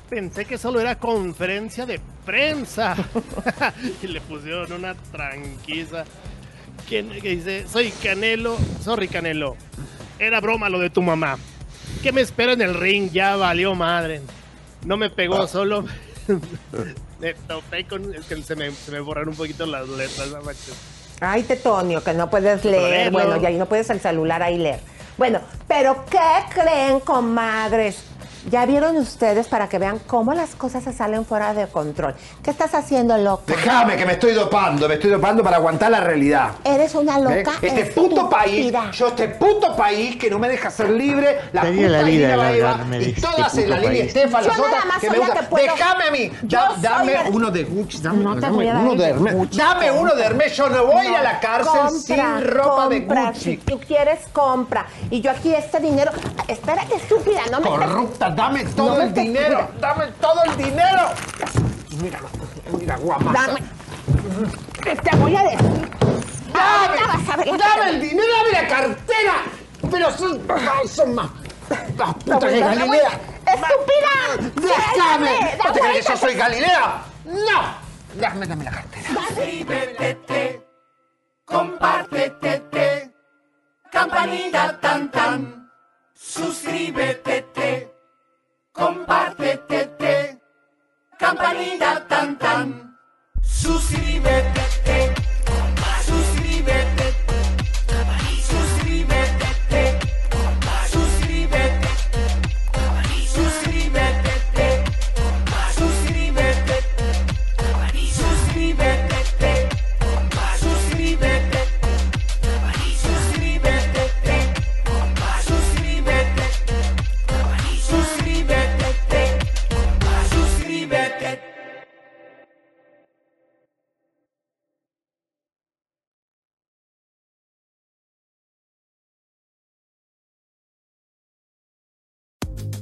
Pensé que solo era conferencia de prensa. y le pusieron una tranquiza. ¿Quién que dice? Soy Canelo. Sorry, Canelo. Era broma lo de tu mamá. ¿Qué me espera en el ring? Ya valió madre. No me pegó solo. me topé con. Es que se me, se me borraron un poquito las letras. manches. Ay, Tetonio, que no puedes leer. Bueno, y ahí no puedes el celular ahí leer. Bueno, pero ¿qué creen, comadres? Ya vieron ustedes para que vean cómo las cosas se salen fuera de control. ¿Qué estás haciendo, loca? Déjame que me estoy dopando, me estoy dopando para aguantar la realidad. Eres una ¿Eh? loca. Este puto país, yo este puto país que no me deja ser libre, la Sería puta la vida largarme de y este todas puto en la línea. Estefan, las otras más que me la gustan. que Déjame a mí, da- dame la- uno de Gucci, dame, No te dame uno de Hermes. Gucci. Dame uno de Hermes, yo no voy a ir a la No, cárcel compra, sin ropa de. Gucci. Si tú quieres, compra. Y yo aquí este dinero. Espérate, estúpida, no me. Corrupta, dame todo No el te- dinero, mira. dame todo el dinero. Mira, mira, guapa. Dame. Te voy a decir. Dame, Ahorita vas a ver dame el dinero, dame la cartera. Pero son, son más. Las putas voy a- Galilea. ¡Estúpida! ¡Déjame! ¿No te crees que yo soy Galilea? ¡No! Déjame, dame la cartera. Suscríbete, compártete, campanita tan tan. Suscríbete, compártete, campanita tan tan. Suscríbete,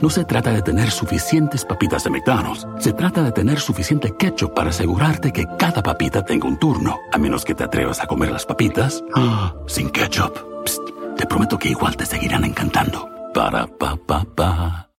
No se trata de tener suficientes papitas de McDonald's. Se trata de tener suficiente ketchup para asegurarte que cada papita tenga un turno. A menos que te atrevas a comer las papitas ah, sin ketchup. Psst, te prometo que igual te seguirán encantando. Para pa pa pa.